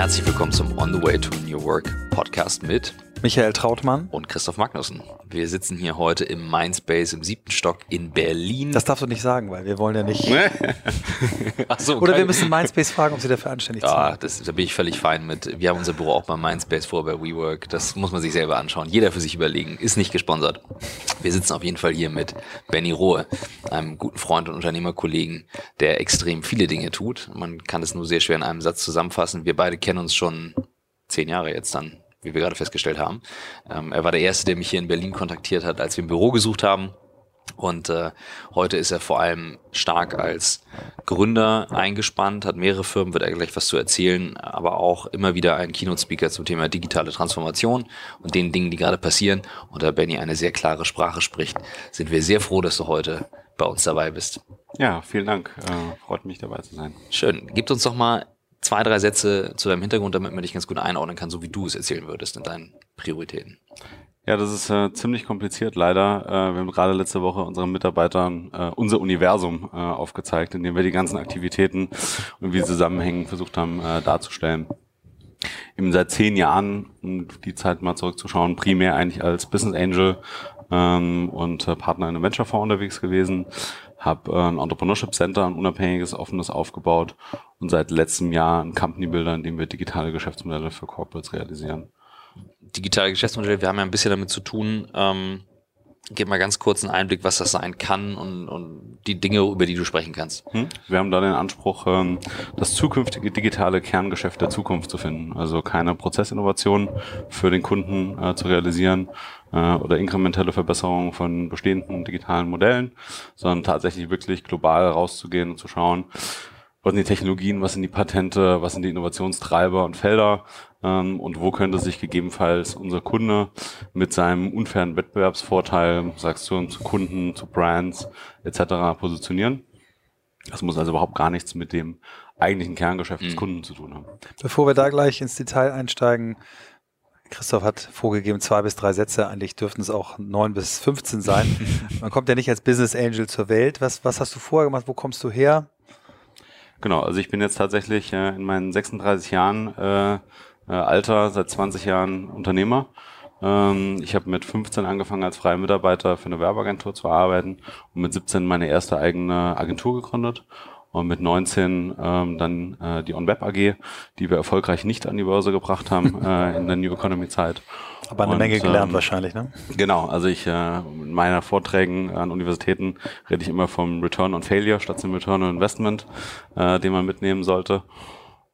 Herzlich willkommen zum On the Way to New Work Podcast mit Michael Trautmann und Christoph Magnussen. Wir sitzen hier heute im Mindspace im siebten Stock in Berlin. Das darfst du nicht sagen, weil wir wollen ja nicht. Ach so, Oder wir müssen Mindspace fragen, ob sie dafür anständig Ja, sind. das, da bin ich völlig fein mit. Wir haben unser Büro auch beim Mindspace vor bei WeWork. Das muss man sich selber anschauen. Jeder für sich überlegen. Ist nicht gesponsert. Wir sitzen auf jeden Fall hier mit Benny Rohe, einem guten Freund und Unternehmerkollegen, der extrem viele Dinge tut. Man kann es nur sehr schwer in einem Satz zusammenfassen. Wir beide kennen uns schon zehn Jahre jetzt dann, wie wir gerade festgestellt haben. Ähm, er war der Erste, der mich hier in Berlin kontaktiert hat, als wir ein Büro gesucht haben. Und äh, heute ist er vor allem stark als Gründer eingespannt, hat mehrere Firmen, wird er gleich was zu erzählen, aber auch immer wieder ein Keynote-Speaker zum Thema digitale Transformation und den Dingen, die gerade passieren. Und da Benny eine sehr klare Sprache spricht, sind wir sehr froh, dass du heute bei uns dabei bist. Ja, vielen Dank. Äh, freut mich dabei zu sein. Schön. Gib uns doch mal zwei, drei Sätze zu deinem Hintergrund, damit man dich ganz gut einordnen kann, so wie du es erzählen würdest in deinen Prioritäten. Ja, das ist äh, ziemlich kompliziert leider. Äh, wir haben gerade letzte Woche unseren Mitarbeitern äh, unser Universum äh, aufgezeigt, in dem wir die ganzen Aktivitäten und wie sie zusammenhängen versucht haben äh, darzustellen. Eben seit zehn Jahren, um die Zeit mal zurückzuschauen, primär eigentlich als Business Angel ähm, und äh, Partner in einem Venture-Fonds unterwegs gewesen, habe äh, ein Entrepreneurship Center, ein unabhängiges, offenes aufgebaut und seit letztem Jahr ein Company Builder, in dem wir digitale Geschäftsmodelle für Corporates realisieren. digitale Geschäftsmodelle, wir haben ja ein bisschen damit zu tun. Ähm, gib mal ganz kurz einen Einblick, was das sein kann und, und die Dinge, über die du sprechen kannst. Hm? Wir haben da den Anspruch, ähm, das zukünftige digitale Kerngeschäft der Zukunft zu finden. Also keine Prozessinnovation für den Kunden äh, zu realisieren äh, oder inkrementelle Verbesserungen von bestehenden digitalen Modellen, sondern tatsächlich wirklich global rauszugehen und zu schauen, was sind die Technologien, was sind die Patente, was sind die Innovationstreiber und Felder ähm, und wo könnte sich gegebenenfalls unser Kunde mit seinem unfairen Wettbewerbsvorteil, sagst du, zu Kunden, zu Brands etc. positionieren. Das muss also überhaupt gar nichts mit dem eigentlichen Kerngeschäft des Mhm. Kunden zu tun haben. Bevor wir da gleich ins Detail einsteigen, Christoph hat vorgegeben, zwei bis drei Sätze. Eigentlich dürften es auch neun bis 15 sein. Man kommt ja nicht als Business Angel zur Welt. Was, was hast du vorher gemacht? Wo kommst du her? Genau, also ich bin jetzt tatsächlich äh, in meinen 36 Jahren äh, äh, Alter, seit 20 Jahren Unternehmer. Ähm, ich habe mit 15 angefangen als freier Mitarbeiter für eine Werbeagentur zu arbeiten und mit 17 meine erste eigene Agentur gegründet und mit 19 ähm, dann äh, die OnWeb AG, die wir erfolgreich nicht an die Börse gebracht haben äh, in der New Economy Zeit. Aber eine Und, Menge gelernt ähm, wahrscheinlich, ne? Genau, also ich äh, in meiner Vorträgen an Universitäten rede ich immer vom Return on Failure statt dem Return on Investment, äh, den man mitnehmen sollte.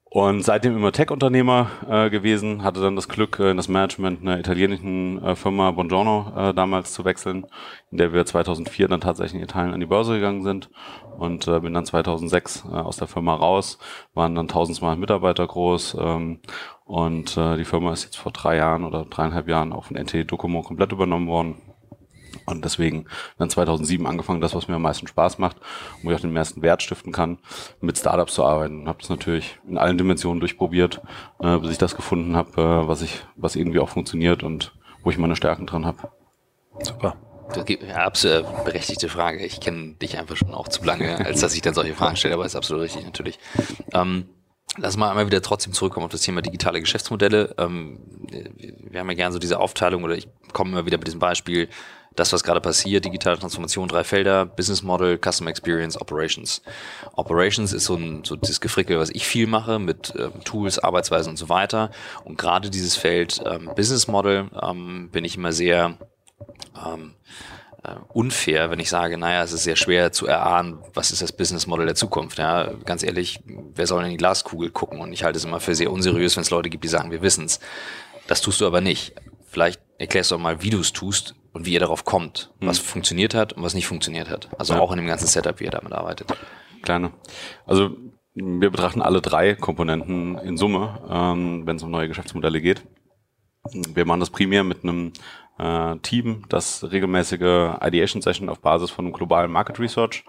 Und seitdem immer Tech-Unternehmer äh, gewesen, hatte dann das Glück, äh, in das Management einer italienischen äh, Firma Buongiorno äh, damals zu wechseln, in der wir 2004 dann tatsächlich in Italien an die Börse gegangen sind und äh, bin dann 2006 äh, aus der Firma raus, waren dann 1200 Mitarbeiter groß ähm, und äh, die Firma ist jetzt vor drei Jahren oder dreieinhalb Jahren auch von NT Docomo komplett übernommen worden. Und deswegen dann 2007 angefangen, das, was mir am meisten Spaß macht, wo ich auch den meisten Wert stiften kann, mit Startups zu arbeiten. Und habe das natürlich in allen Dimensionen durchprobiert, äh, bis ich das gefunden habe, äh, was ich, was irgendwie auch funktioniert und wo ich meine Stärken dran habe. Super. Das gibt- Ja, absolut äh, berechtigte Frage. Ich kenne dich einfach schon auch zu lange, als dass ich dann solche Fragen stelle, aber ist absolut richtig natürlich. Ähm, lass mal einmal wieder trotzdem zurückkommen auf das Thema digitale Geschäftsmodelle. Ähm, wir haben ja gerne so diese Aufteilung oder ich komme immer wieder mit diesem Beispiel, das, was gerade passiert, digitale Transformation, drei Felder, Business Model, Customer Experience, Operations. Operations ist so ein so dieses Gefrickel, was ich viel mache mit ähm, Tools, Arbeitsweisen und so weiter. Und gerade dieses Feld ähm, Business Model ähm, bin ich immer sehr ähm, äh, unfair, wenn ich sage, naja, es ist sehr schwer zu erahnen, was ist das Business Model der Zukunft. Ja, ganz ehrlich, wer soll in die Glaskugel gucken? Und ich halte es immer für sehr unseriös, wenn es Leute gibt, die sagen, wir wissen's. Das tust du aber nicht. Vielleicht erklärst du auch mal, wie du es tust und wie ihr darauf kommt, was funktioniert hat und was nicht funktioniert hat. Also Ja. auch in dem ganzen Setup, wie ihr damit arbeitet. Kleine. Also wir betrachten alle drei Komponenten in Summe, ähm, wenn es um neue Geschäftsmodelle geht. Wir machen das primär mit einem äh, Team, das regelmäßige Ideation Session auf Basis von einem globalen Market Research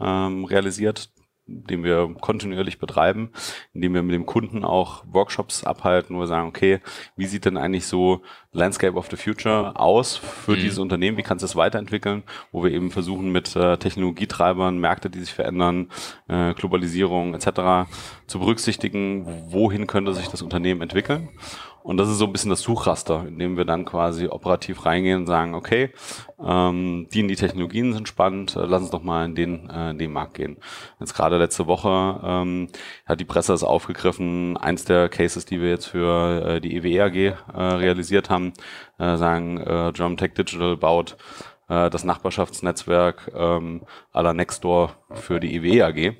ähm, realisiert. den wir kontinuierlich betreiben, indem wir mit dem Kunden auch Workshops abhalten, wo wir sagen, okay, wie sieht denn eigentlich so Landscape of the Future aus für mhm. dieses Unternehmen? Wie kannst du es weiterentwickeln? Wo wir eben versuchen mit äh, Technologietreibern, Märkte, die sich verändern, äh, Globalisierung etc. zu berücksichtigen, wohin könnte sich das Unternehmen entwickeln? Und das ist so ein bisschen das Suchraster, in dem wir dann quasi operativ reingehen und sagen, okay, ähm, die in die Technologien sind spannend, äh, lass uns doch mal in den, äh, in den Markt gehen. Jetzt gerade letzte Woche ähm, hat die Presse das aufgegriffen, eins der Cases, die wir jetzt für äh, die EWE AG äh, realisiert haben, äh, sagen, äh, German Tech Digital baut äh, das Nachbarschaftsnetzwerk à la Nextdoor für die EWE AG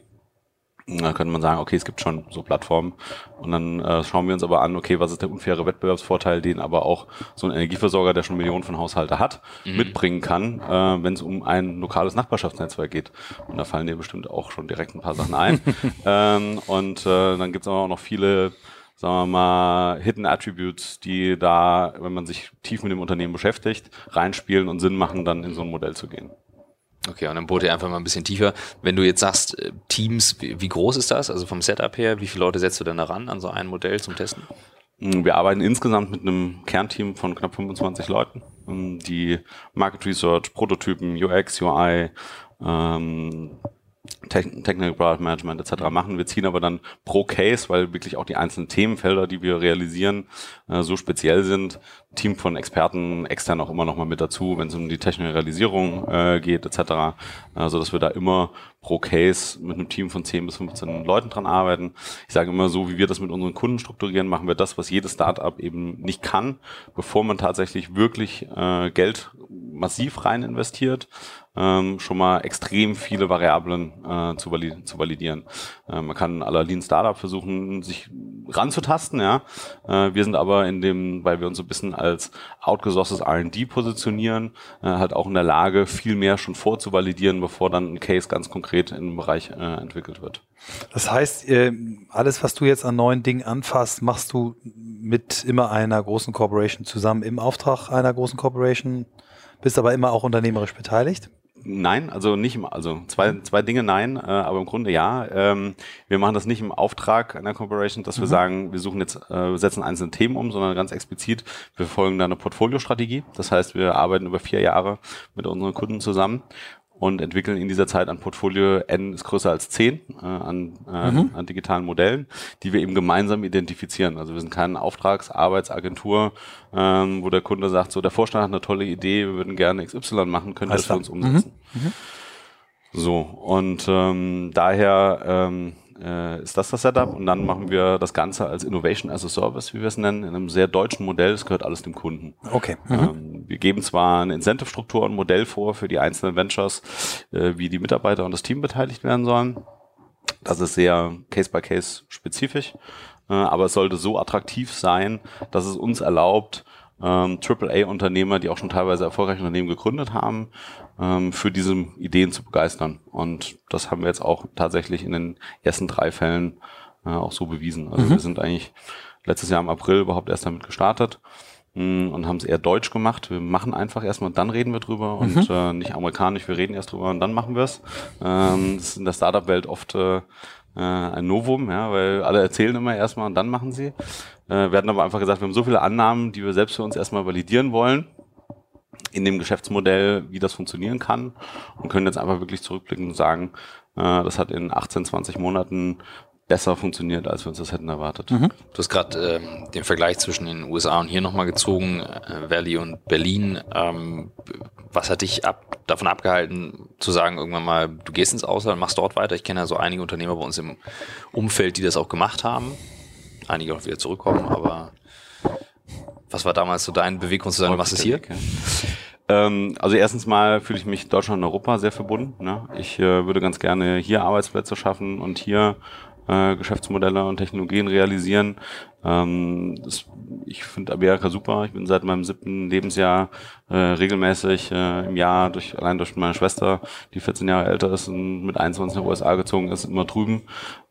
da könnte man sagen, okay, es gibt schon so Plattformen. Und dann äh, schauen wir uns aber an, okay, was ist der unfaire Wettbewerbsvorteil, den aber auch so ein Energieversorger, der schon Millionen von Haushalte hat, mhm. mitbringen kann, äh, wenn es um ein lokales Nachbarschaftsnetzwerk geht. Und da fallen dir bestimmt auch schon direkt ein paar Sachen ein. ähm, und äh, dann gibt es aber auch noch viele sagen wir mal, Hidden Attributes, die da, wenn man sich tief mit dem Unternehmen beschäftigt, reinspielen und Sinn machen, dann in so ein Modell zu gehen. Okay, und dann bohrt ihr einfach mal ein bisschen tiefer. Wenn du jetzt sagst, äh, Teams, wie, groß ist das? Also vom Setup her, wie viele Leute setzt du denn daran an so ein Modell zum Testen? Mm, wir arbeiten insgesamt mit einem Kernteam von knapp 25 Leuten, ähm, die Market Research, Prototypen, UX, UI, ähm, Technical Product Management etc. machen. Wir ziehen aber dann pro Case, weil wirklich auch die einzelnen Themenfelder, die wir realisieren, äh, so speziell sind, Team von Experten extern auch immer noch mal mit dazu, wenn es um die technische Realisierung äh, geht etc. Also dass wir da immer pro Case mit einem Team von 10 bis 15 Leuten dran arbeiten. Ich sage immer so, wie wir das mit unseren Kunden strukturieren, machen wir das, was jedes Startup eben nicht kann, bevor man tatsächlich wirklich äh, Geld massiv rein investiert, ähm, schon mal extrem viele Variablen äh, zu, valid zu validieren. Äh, man kann aller Lean Startup versuchen, sich ranzutasten, ja. Äh, wir sind aber in dem, weil wir uns so ein bisschen als outgesourcedes R&D positionieren, äh, halt auch in der Lage, viel mehr schon vorzuvalidieren, bevor dann ein Case ganz konkret in einem Bereich äh, entwickelt wird. Das heißt, äh, alles, was du jetzt an neuen Dingen anfasst, machst du mit immer einer großen Corporation zusammen im Auftrag einer großen Corporation, bist aber immer auch unternehmerisch beteiligt? Nein, also nicht im, also zwei, zwei Dinge nein, äh, aber im Grunde ja. Ähm, wir machen das nicht im Auftrag einer Corporation, dass wir mhm. sagen, wir suchen jetzt, äh, setzen einzelne Themen um, sondern ganz explizit, wir folgen da eine Portfoliostrategie. Das heißt, wir arbeiten über vier Jahre mit unseren Kunden zusammen und entwickeln in dieser Zeit ein Portfolio N ist größer als 10 äh, an, äh, mhm. an digitalen Modellen, die wir eben gemeinsam identifizieren. Also wir sind keine Auftragsarbeitsagentur, ähm, wo der Kunde sagt, so der Vorstand hat eine tolle Idee, wir würden gerne XY machen, können das für uns umsetzen. Mhm. Mhm. So, und ähm, daher ähm, äh, ist das das Setup und dann machen wir das Ganze als Innovation as a Service, wie wir es nennen, in einem sehr deutschen Modell. Es gehört alles dem Kunden. Okay. Mhm. Ähm, wir geben zwar eine Incentive-Struktur und Modell vor für die einzelnen Ventures, äh, wie die Mitarbeiter und das Team beteiligt werden sollen. Das ist sehr Case-by-Case spezifisch, äh, aber es sollte so attraktiv sein, dass es uns erlaubt, ähm, AAA-Unternehmer, die auch schon teilweise erfolgreiche Unternehmen gegründet haben, ähm, für diese Ideen zu begeistern. Und das haben wir jetzt auch tatsächlich in den ersten drei Fällen äh, auch so bewiesen. Also mhm. wir sind eigentlich letztes Jahr im April überhaupt erst damit gestartet mh, hm, und haben es eher deutsch gemacht. Wir machen einfach erstmal und dann reden wir drüber mhm. und äh, nicht amerikanisch, wir reden erst drüber und dann machen wir es. Ähm, das ist in der Startup-Welt oft äh, äh, ein Novum, ja, weil alle erzählen immer erstmal und dann machen sie. Äh, wir hatten aber einfach gesagt, wir haben so viele Annahmen, die wir selbst für uns erstmal validieren wollen in dem Geschäftsmodell, wie das funktionieren kann und können jetzt einfach wirklich zurückblicken und sagen, äh, das hat in 18, 20 Monaten besser funktioniert, als wir uns das hätten erwartet. Mhm. Du hast gerade ähm, den Vergleich zwischen den USA und hier nochmal gezogen, äh, Valley und Berlin. Ähm, was hat dich ab, davon abgehalten, zu sagen, irgendwann mal, du gehst ins Ausland, machst dort weiter? Ich kenne ja so einige Unternehmer bei uns im Umfeld, die das auch gemacht haben. Einige auch wieder zurückkommen, aber was war damals so dein Beweggrund zu sagen, was ist hier? Ähm, also erstens mal fühle ich mich Deutschland und Europa sehr verbunden. Ne? Ich äh, würde ganz gerne hier Arbeitsplätze schaffen und hier äh, Geschäftsmodelle und Technologien realisieren. Ähm, das, ich finde Amerika super. Ich bin seit meinem siebten Lebensjahr äh, regelmäßig äh, im Jahr durch allein durch meine Schwester, die 14 Jahre älter ist und mit 21 in den USA gezogen ist, immer drüben.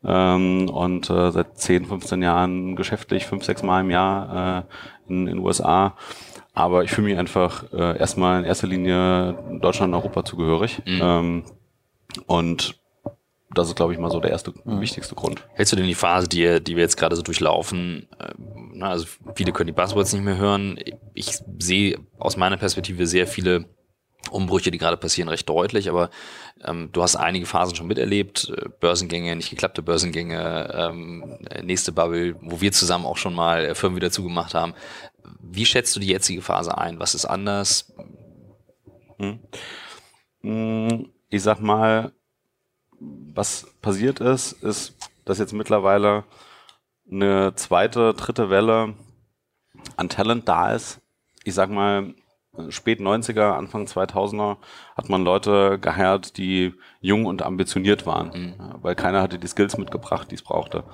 Ähm, und äh, seit 10, 15 Jahren geschäftlich fünf, sechs Mal im Jahr äh, in den USA. Aber ich fühle mich einfach äh, erstmal in erster Linie Deutschland und Europa zugehörig. Mhm. Ähm, und das ist, glaube ich, mal so der erste mhm. wichtigste Grund. Hältst du denn die Phase, die, die wir jetzt gerade so durchlaufen, äh, na, also viele können die Buzzwords nicht mehr hören. Ich sehe aus meiner Perspektive sehr viele Umbrüche, die gerade passieren, recht deutlich, aber ähm, du hast einige Phasen schon miterlebt, äh, Börsengänge, nicht geklappte Börsengänge, ähm, nächste Bubble, wo wir zusammen auch schon mal äh, Firmen wieder zugemacht haben. Wie schätzt du die jetzige Phase ein? Was ist anders? Hm. hm ich sag mal, was passiert ist, ist, dass jetzt mittlerweile eine zweite, dritte Welle an Talent da ist. Ich sag mal, spät 90er, Anfang 2000er hat man Leute geheiert, die jung und ambitioniert waren, mhm. weil keiner hatte die Skills mitgebracht, die es brauchte.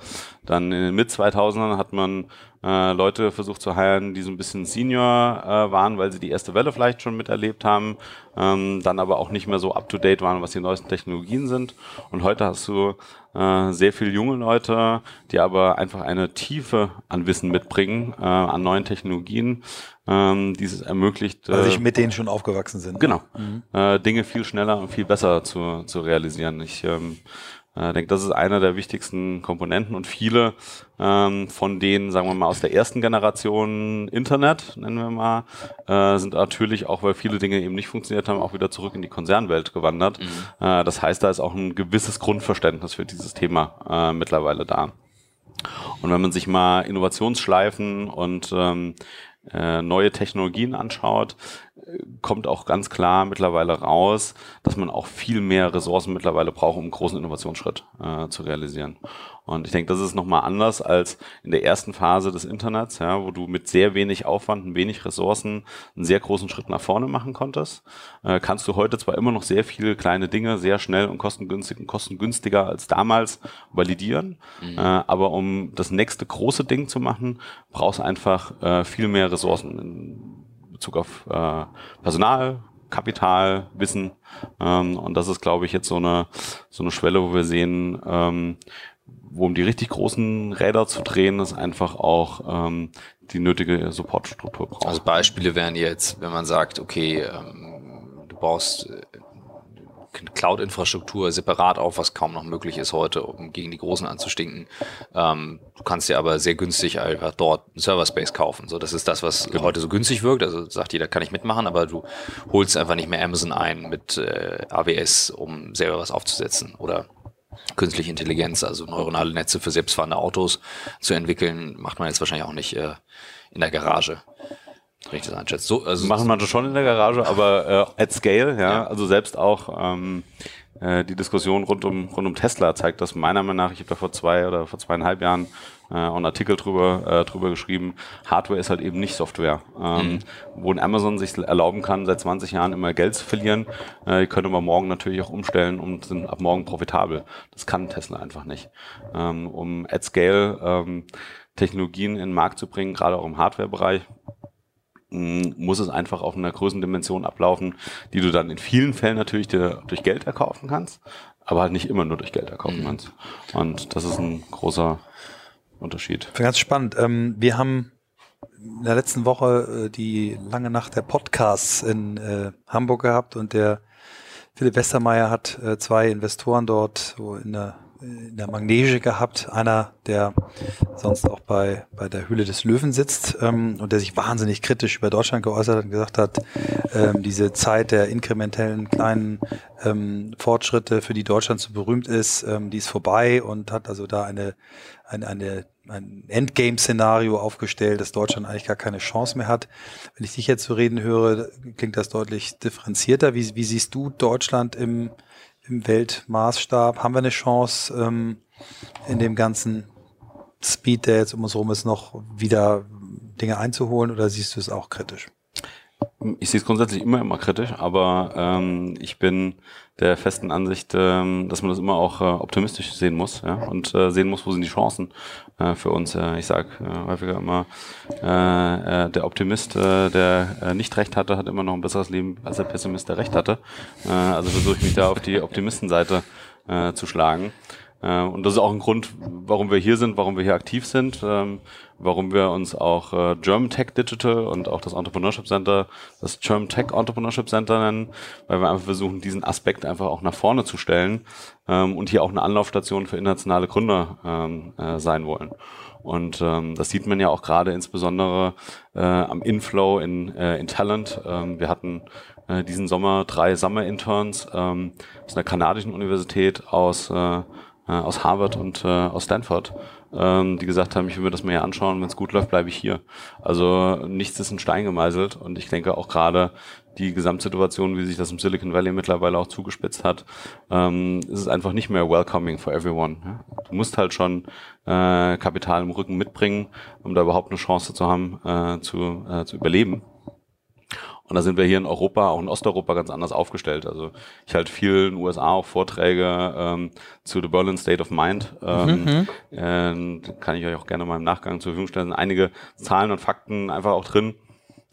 Dann in den Mid-2000ern hat man äh, Leute versucht zu heiren, die so ein bisschen Senior äh, waren, weil sie die erste Welle vielleicht schon miterlebt haben, ähm, dann aber auch nicht mehr so up-to-date waren, was die neuesten Technologien sind. Und heute hast du äh, sehr viele junge Leute, die aber einfach eine Tiefe an Wissen mitbringen, äh, an neuen Technologien, ähm, dieses ermöglicht. Äh, Weil sich mit denen schon aufgewachsen sind. Genau. Mhm. Äh, Dinge viel schneller und viel besser zu, zu realisieren. Ich ähm, äh, denke, das ist einer der wichtigsten Komponenten und viele ähm, von denen, sagen wir mal, aus der ersten Generation Internet, nennen wir mal, äh, sind natürlich auch, weil viele Dinge eben nicht funktioniert haben, auch wieder zurück in die Konzernwelt gewandert. Mhm. Äh, das heißt, da ist auch ein gewisses Grundverständnis für dieses Thema äh, mittlerweile da. Und wenn man sich mal Innovationsschleifen und ähm, äh, neue Technologien anschaut, kommt auch ganz klar mittlerweile raus, dass man auch viel mehr Ressourcen mittlerweile braucht, um einen großen Innovationsschritt äh, zu realisieren. Und ich denke, das ist nochmal anders als in der ersten Phase des Internets, ja, wo du mit sehr wenig Aufwand und wenig Ressourcen einen sehr großen Schritt nach vorne machen konntest. Äh, kannst du heute zwar immer noch sehr viele kleine Dinge sehr schnell und kostengünstig und kostengünstiger als damals validieren, mhm. äh, aber um das nächste große Ding zu machen, brauchst du einfach äh, viel mehr Ressourcen Bezug auf äh, Personal, Kapital, Wissen. Ähm, und das ist, glaube ich, jetzt so eine, so eine Schwelle, wo wir sehen, ähm, wo um die richtig großen Räder zu drehen, ist einfach auch ähm, die nötige Supportstruktur braucht. Also Beispiele wären jetzt, wenn man sagt, okay, ähm, du baust äh, Cloud-Infrastruktur separat auf, was kaum noch möglich ist heute, um gegen die Großen anzustinken. Ähm, du kannst dir aber sehr günstig einfach dort einen Server-Space kaufen. So, das ist das, was genau. heute so günstig wirkt. Also sagt jeder, kann ich mitmachen, aber du holst einfach nicht mehr Amazon ein mit äh, AWS, um selber was aufzusetzen oder künstliche Intelligenz, also neuronale Netze für selbstfahrende Autos zu entwickeln, macht man jetzt wahrscheinlich auch nicht äh, in der Garage. Richtig einschätzt. So, also machen manche schon in der Garage, aber äh, at scale, ja, ja. also selbst auch ähm, äh, die Diskussion rund um rund um Tesla zeigt das meiner Meinung nach. Ich habe da vor zwei oder vor zweieinhalb Jahren äh, einen Artikel drüber äh, drüber geschrieben. Hardware ist halt eben nicht Software, ähm, mhm. wo ein Amazon sich erlauben kann, seit 20 Jahren immer Geld zu verlieren. Äh, die können wir morgen natürlich auch umstellen und sind ab morgen profitabel. Das kann Tesla einfach nicht. Ähm, um at scale ähm, Technologien in den Markt zu bringen, gerade auch im Hardware-Bereich, muss es einfach auf einer Größendimension ablaufen, die du dann in vielen Fällen natürlich dir durch Geld erkaufen kannst, aber halt nicht immer nur durch Geld erkaufen mhm. kannst. Und das ist ein großer Unterschied. Ganz spannend. Ähm, wir haben in der letzten Woche äh, die lange Nacht der Podcasts in äh, Hamburg gehabt und der Philipp Westermeier hat äh, zwei Investoren dort so in der in der Magnese gehabt, einer, der sonst auch bei, bei der Höhle des Löwen sitzt ähm, und der sich wahnsinnig kritisch über Deutschland geäußert hat und gesagt hat, ähm, diese Zeit der inkrementellen kleinen ähm, Fortschritte, für die Deutschland so berühmt ist, ähm, die ist vorbei und hat also da eine, eine, eine ein Endgame-Szenario aufgestellt, dass Deutschland eigentlich gar keine Chance mehr hat. Wenn ich dich jetzt so reden höre, klingt das deutlich differenzierter. Wie, wie siehst du Deutschland im, im Weltmaßstab? Haben wir eine Chance, ähm, in dem ganzen Speed, der jetzt um uns herum ist, noch wieder Dinge einzuholen oder siehst du es auch kritisch? Ich sehe es grundsätzlich immer immer kritisch, aber ähm, ich bin der festen Ansicht, ähm, dass man das immer auch äh, optimistisch sehen muss ja? und äh, sehen muss, wo sind die Chancen äh, für uns. Äh, ich sage äh, häufiger immer, äh, äh, der Optimist, äh, der äh, nicht recht hatte, hat immer noch ein besseres Leben als der Pessimist, der recht hatte. Äh, also versuche ich mich da auf die Optimistenseite äh, zu schlagen. Äh, und das ist auch ein Grund, warum wir hier sind, warum wir hier aktiv sind, ähm, warum wir uns auch äh, German Tech Digital und auch das Entrepreneurship Center, das German Tech Entrepreneurship Center nennen, weil wir einfach versuchen, diesen Aspekt einfach auch nach vorne zu stellen ähm, und hier auch eine Anlaufstation für internationale Gründer ähm, äh, sein wollen. Und ähm, das sieht man ja auch gerade insbesondere äh, am Inflow in, in Talent. Ähm, wir hatten diesen Sommer drei Summer Interns ähm, aus einer kanadischen Universität, aus, äh, aus Harvard und äh, aus Stanford, ähm, die gesagt haben, ich will mir das mal hier anschauen, wenn es gut läuft, bleibe ich hier. Also nichts ist in Stein gemeißelt und ich denke auch gerade die Gesamtsituation, wie sich das im Silicon Valley mittlerweile auch zugespitzt hat, ähm, ist es einfach nicht mehr welcoming for everyone. Du musst halt schon äh, Kapital im Rücken mitbringen, um da überhaupt eine Chance zu haben, äh, zu, äh, zu überleben. Und da sind wir hier in Europa, auch in Osteuropa ganz anders aufgestellt. Also ich halte viel in den USA auch Vorträge ähm, zu The Berlin State of Mind. Ähm, mhm. äh, kann ich euch auch gerne mal im Nachgang zur Verfügung stellen. Einige Zahlen und Fakten einfach auch drin,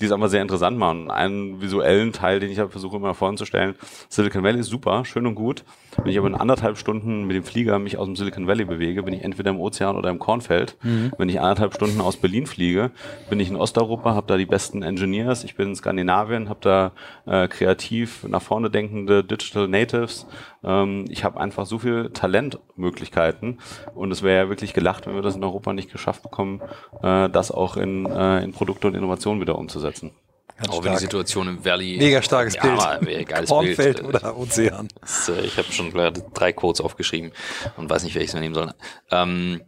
die es einfach sehr interessant machen. Einen visuellen Teil, den ich halt versuche immer vorzustellen. Silicon Valley ist super, schön und gut. Wenn ich aber in anderthalb Stunden mit dem Flieger mich aus dem Silicon Valley bewege, bin ich entweder im Ozean oder im Kornfeld. Mhm. Wenn ich anderthalb Stunden aus Berlin fliege, bin ich in Osteuropa, habe da die besten Engineers. Ich bin in Skandinavien, habe da äh, kreativ nach vorne denkende Digital Natives. Ähm, ich habe einfach so viel Talentmöglichkeiten und es wäre ja wirklich gelacht, wenn wir das in Europa nicht geschafft bekommen, äh, das auch in, äh, in Produkte und Innovationen wieder umzusetzen. Ganz auch wenn die Situation im Valley. Mega starkes ja, Bild. Geiles Kornfeld Bild. oder Ozean. Das, äh, ich habe schon drei Codes aufgeschrieben und weiß nicht, welches wir nehmen sollen. Ähm,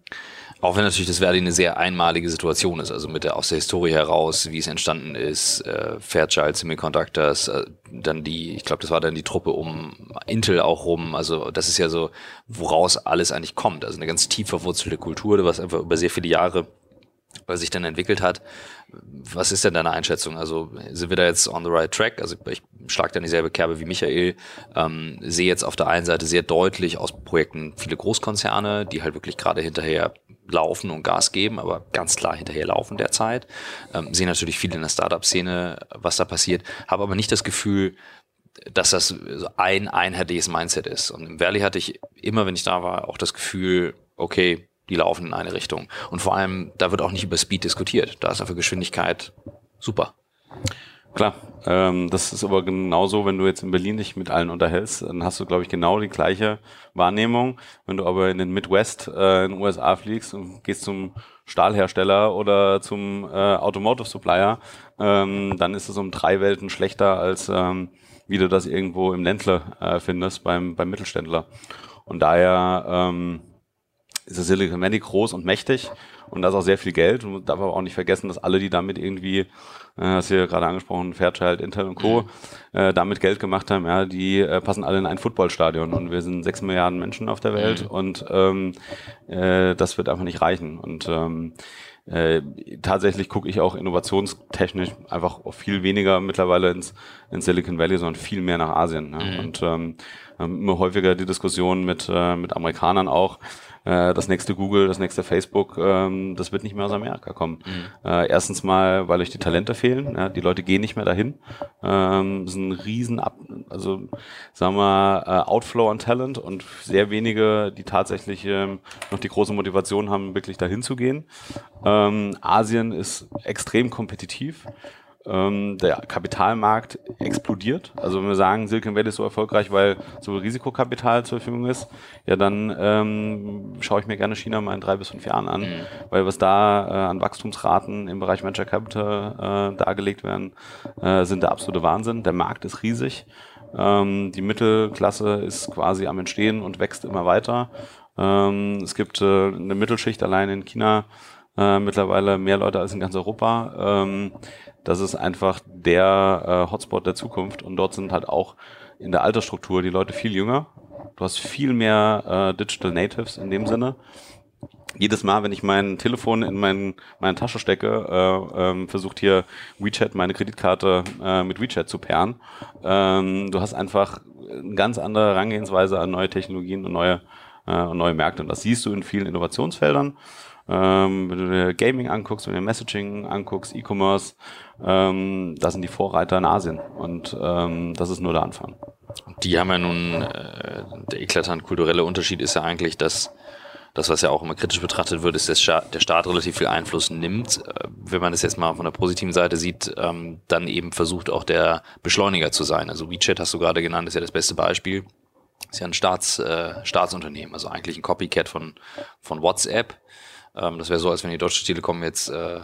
auch wenn natürlich das Verdi eine sehr einmalige Situation ist, also mit der aus der Historie heraus, wie es entstanden ist, äh, Fairchild Semiconductors, äh, dann die, ich glaube, das war dann die Truppe um Intel auch rum. Also das ist ja so, woraus alles eigentlich kommt. Also eine ganz tief verwurzelte Kultur, was einfach über sehr viele Jahre weil sich dann entwickelt hat. Was ist denn deine Einschätzung? Also sind wir da jetzt on the right track? Also ich schlage da in dieselbe Kerbe wie Michael, ähm, sehe jetzt auf der einen Seite sehr deutlich aus Projekten viele Großkonzerne, die halt wirklich gerade hinterher laufen und Gas geben, aber ganz klar hinterher laufen derzeit. Ähm, sehe natürlich viel in der Startup-Szene, was da passiert, habe aber nicht das Gefühl, dass das ein einheitliches Mindset ist. Und im Valley hatte ich immer, wenn ich da war, auch das Gefühl, okay, die laufen in eine Richtung. Und vor allem, da wird auch nicht über Speed diskutiert. Da ist einfach Geschwindigkeit super. Klar, ähm, das ist aber genauso, wenn du jetzt in Berlin dich mit allen unterhältst, dann hast du, glaube ich, genau die gleiche Wahrnehmung. Wenn du aber in den Midwest äh, in den USA fliegst und gehst zum Stahlhersteller oder zum äh, Automotive Supplier, ähm, dann ist es um drei Welten schlechter, als ähm, wie du das irgendwo im Ländler äh, findest beim, beim Mittelständler. Und daher ähm, ist das Silicon Valley groß und mächtig und da ist auch sehr viel Geld. Und man darf aber auch nicht vergessen, dass alle, die damit irgendwie, äh, hast du ja gerade angesprochen, Fairchild, Intel und Co., mhm. äh, damit Geld gemacht haben, ja, die äh, passen alle in ein Footballstadion und wir sind sechs Milliarden Menschen auf der Welt mhm. und ähm, äh, das wird einfach nicht reichen. Und ähm, äh, tatsächlich gucke ich auch innovationstechnisch einfach viel weniger mittlerweile ins, ins Silicon Valley, sondern viel mehr nach Asien. Ne? Mhm. Und ähm, immer häufiger die Diskussion mit, äh, mit Amerikanern auch, äh, das nächste Google, das nächste Facebook, ähm, das wird nicht mehr aus Amerika kommen. Mhm. Äh, erstens mal, weil euch die Talente fehlen, ja, die Leute gehen nicht mehr dahin. Ähm, das ist ein riesen, Ab also sagen wir, äh, Outflow an Talent und sehr wenige, die tatsächlich ähm, noch die große Motivation haben, wirklich dahin zu gehen. Ähm, Asien ist extrem kompetitiv ähm, der Kapitalmarkt explodiert. Also wenn wir sagen, Silicon Valley ist so erfolgreich, weil so Risikokapital zur Verfügung ist, ja dann ähm, schaue ich mir gerne China mal in drei bis fünf Jahren an, mhm. weil was da äh, an Wachstumsraten im Bereich Venture Capital äh, dargelegt werden, äh, sind der absolute Wahnsinn. Der Markt ist riesig. Ähm, die Mittelklasse ist quasi am Entstehen und wächst immer weiter. Ähm, es gibt äh, eine Mittelschicht allein in China, äh, mittlerweile mehr Leute als in ganz Europa. Ähm, das ist einfach der äh, Hotspot der Zukunft und dort sind halt auch in der Altersstruktur die Leute viel jünger. Du hast viel mehr äh, Digital Natives in dem Sinne. Jedes Mal, wenn ich mein Telefon in mein, meine Tasche stecke, äh, ähm, versucht hier WeChat meine Kreditkarte äh, mit WeChat zu pairen. Ähm, du hast einfach eine ganz andere Herangehensweise an neue Technologien und neue, äh, und neue Märkte. Und das siehst du in vielen Innovationsfeldern. Ähm, wenn du dir Gaming anguckst, wenn du dir Messaging anguckst, E-Commerce, ähm, da sind die Vorreiter in Asien und ähm, das ist nur der Anfang. Die haben ja nun, äh, der eklatant kulturelle Unterschied ist ja eigentlich, dass das, was ja auch immer kritisch betrachtet wird, ist, dass der Staat relativ viel Einfluss nimmt. Äh, wenn man das jetzt mal von der positiven Seite sieht, ähm, dann eben versucht auch der Beschleuniger zu sein. Also WeChat hast du gerade genannt, ist ja das beste Beispiel. Ist ja ein Staats, äh, Staatsunternehmen, also eigentlich ein Copycat von, von WhatsApp. Ähm, das wäre so, als wenn die Deutsche Telekom jetzt äh,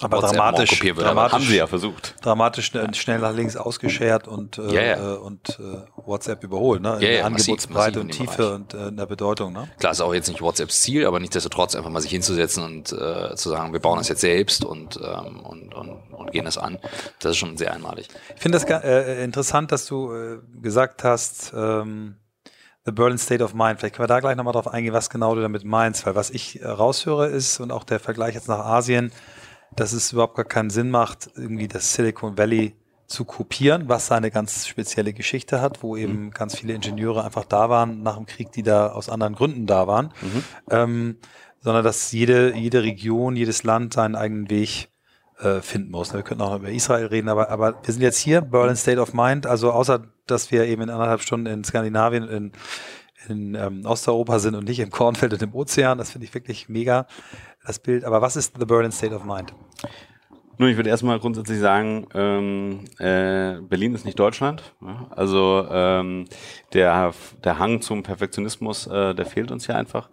aber dramatisch, dramatisch, haben sie ja versucht. Dramatisch schnell nach links ausgeschert und, äh, yeah. äh, und äh, WhatsApp überholt, ne? In yeah, der Angebotsbreite und Tiefe und äh, in der Bedeutung, ne? Klar, ist auch jetzt nicht WhatsApps Ziel, aber nichtsdestotrotz einfach mal sich hinzusetzen und äh, zu sagen, wir bauen das jetzt selbst und, ähm, und, und, und gehen das an. Das ist schon sehr einmalig. Ich finde das äh, interessant, dass du äh, gesagt hast, ähm, The Berlin State of Mind. Vielleicht können wir da gleich nochmal drauf eingehen, was genau du damit meinst, weil was ich äh, raushöre ist und auch der Vergleich jetzt nach Asien, dass es überhaupt gar keinen Sinn macht, irgendwie das Silicon Valley zu kopieren, was seine ganz spezielle Geschichte hat, wo eben mhm. ganz viele Ingenieure einfach da waren nach dem Krieg, die da aus anderen Gründen da waren, mhm. ähm, sondern dass jede, jede Region, jedes Land seinen eigenen Weg äh, finden muss. Wir könnten auch über Israel reden, aber, aber wir sind jetzt hier, Berlin State of Mind, also außer, dass wir eben in anderthalb Stunden in Skandinavien, in, in ähm, Osteuropa sind und nicht im Kornfeld und im Ozean, das finde ich wirklich mega das Bild. Aber was ist The Berlin State of Mind? Nun, ich würde erstmal grundsätzlich sagen, ähm, äh, Berlin ist nicht Deutschland. Ja? Also ähm, der, der Hang zum Perfektionismus, äh, der fehlt uns hier einfach.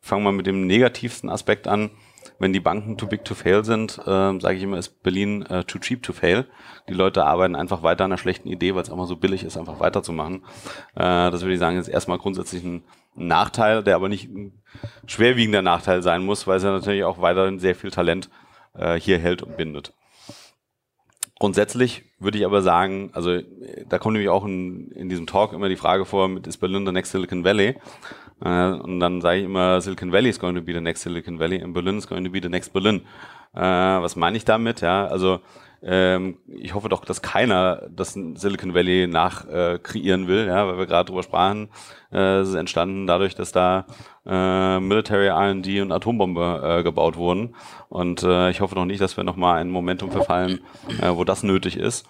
Fangen wir mit dem negativsten Aspekt an. Wenn die Banken too big to fail sind, äh, sage ich immer, ist Berlin äh, too cheap to fail. Die Leute arbeiten einfach weiter an einer schlechten Idee, weil es einfach so billig ist, einfach weiterzumachen. Äh, das würde ich sagen, ist erstmal grundsätzlich ein Nachteil, der aber nicht ein schwerwiegender Nachteil sein muss, weil es ja natürlich auch weiterhin sehr viel Talent äh, hier hält und bindet. Grundsätzlich würde ich aber sagen, also da kommt nämlich auch in, in diesem Talk immer die Frage vor, mit ist Berlin the next Silicon Valley? Äh, und dann sage ich immer, Silicon Valley is going to be the next Silicon Valley and Berlin is going to be the next Berlin. Äh, was meine ich damit? Ja, also ähm, ich hoffe doch, dass keiner das Silicon Valley nach äh, kreieren will, ja, weil wir gerade drüber sprachen. Äh, es ist entstanden dadurch, dass da äh, Military R&D und Atombombe äh, gebaut wurden. Und äh, ich hoffe doch nicht, dass wir nochmal ein Momentum verfallen, äh, wo das nötig ist.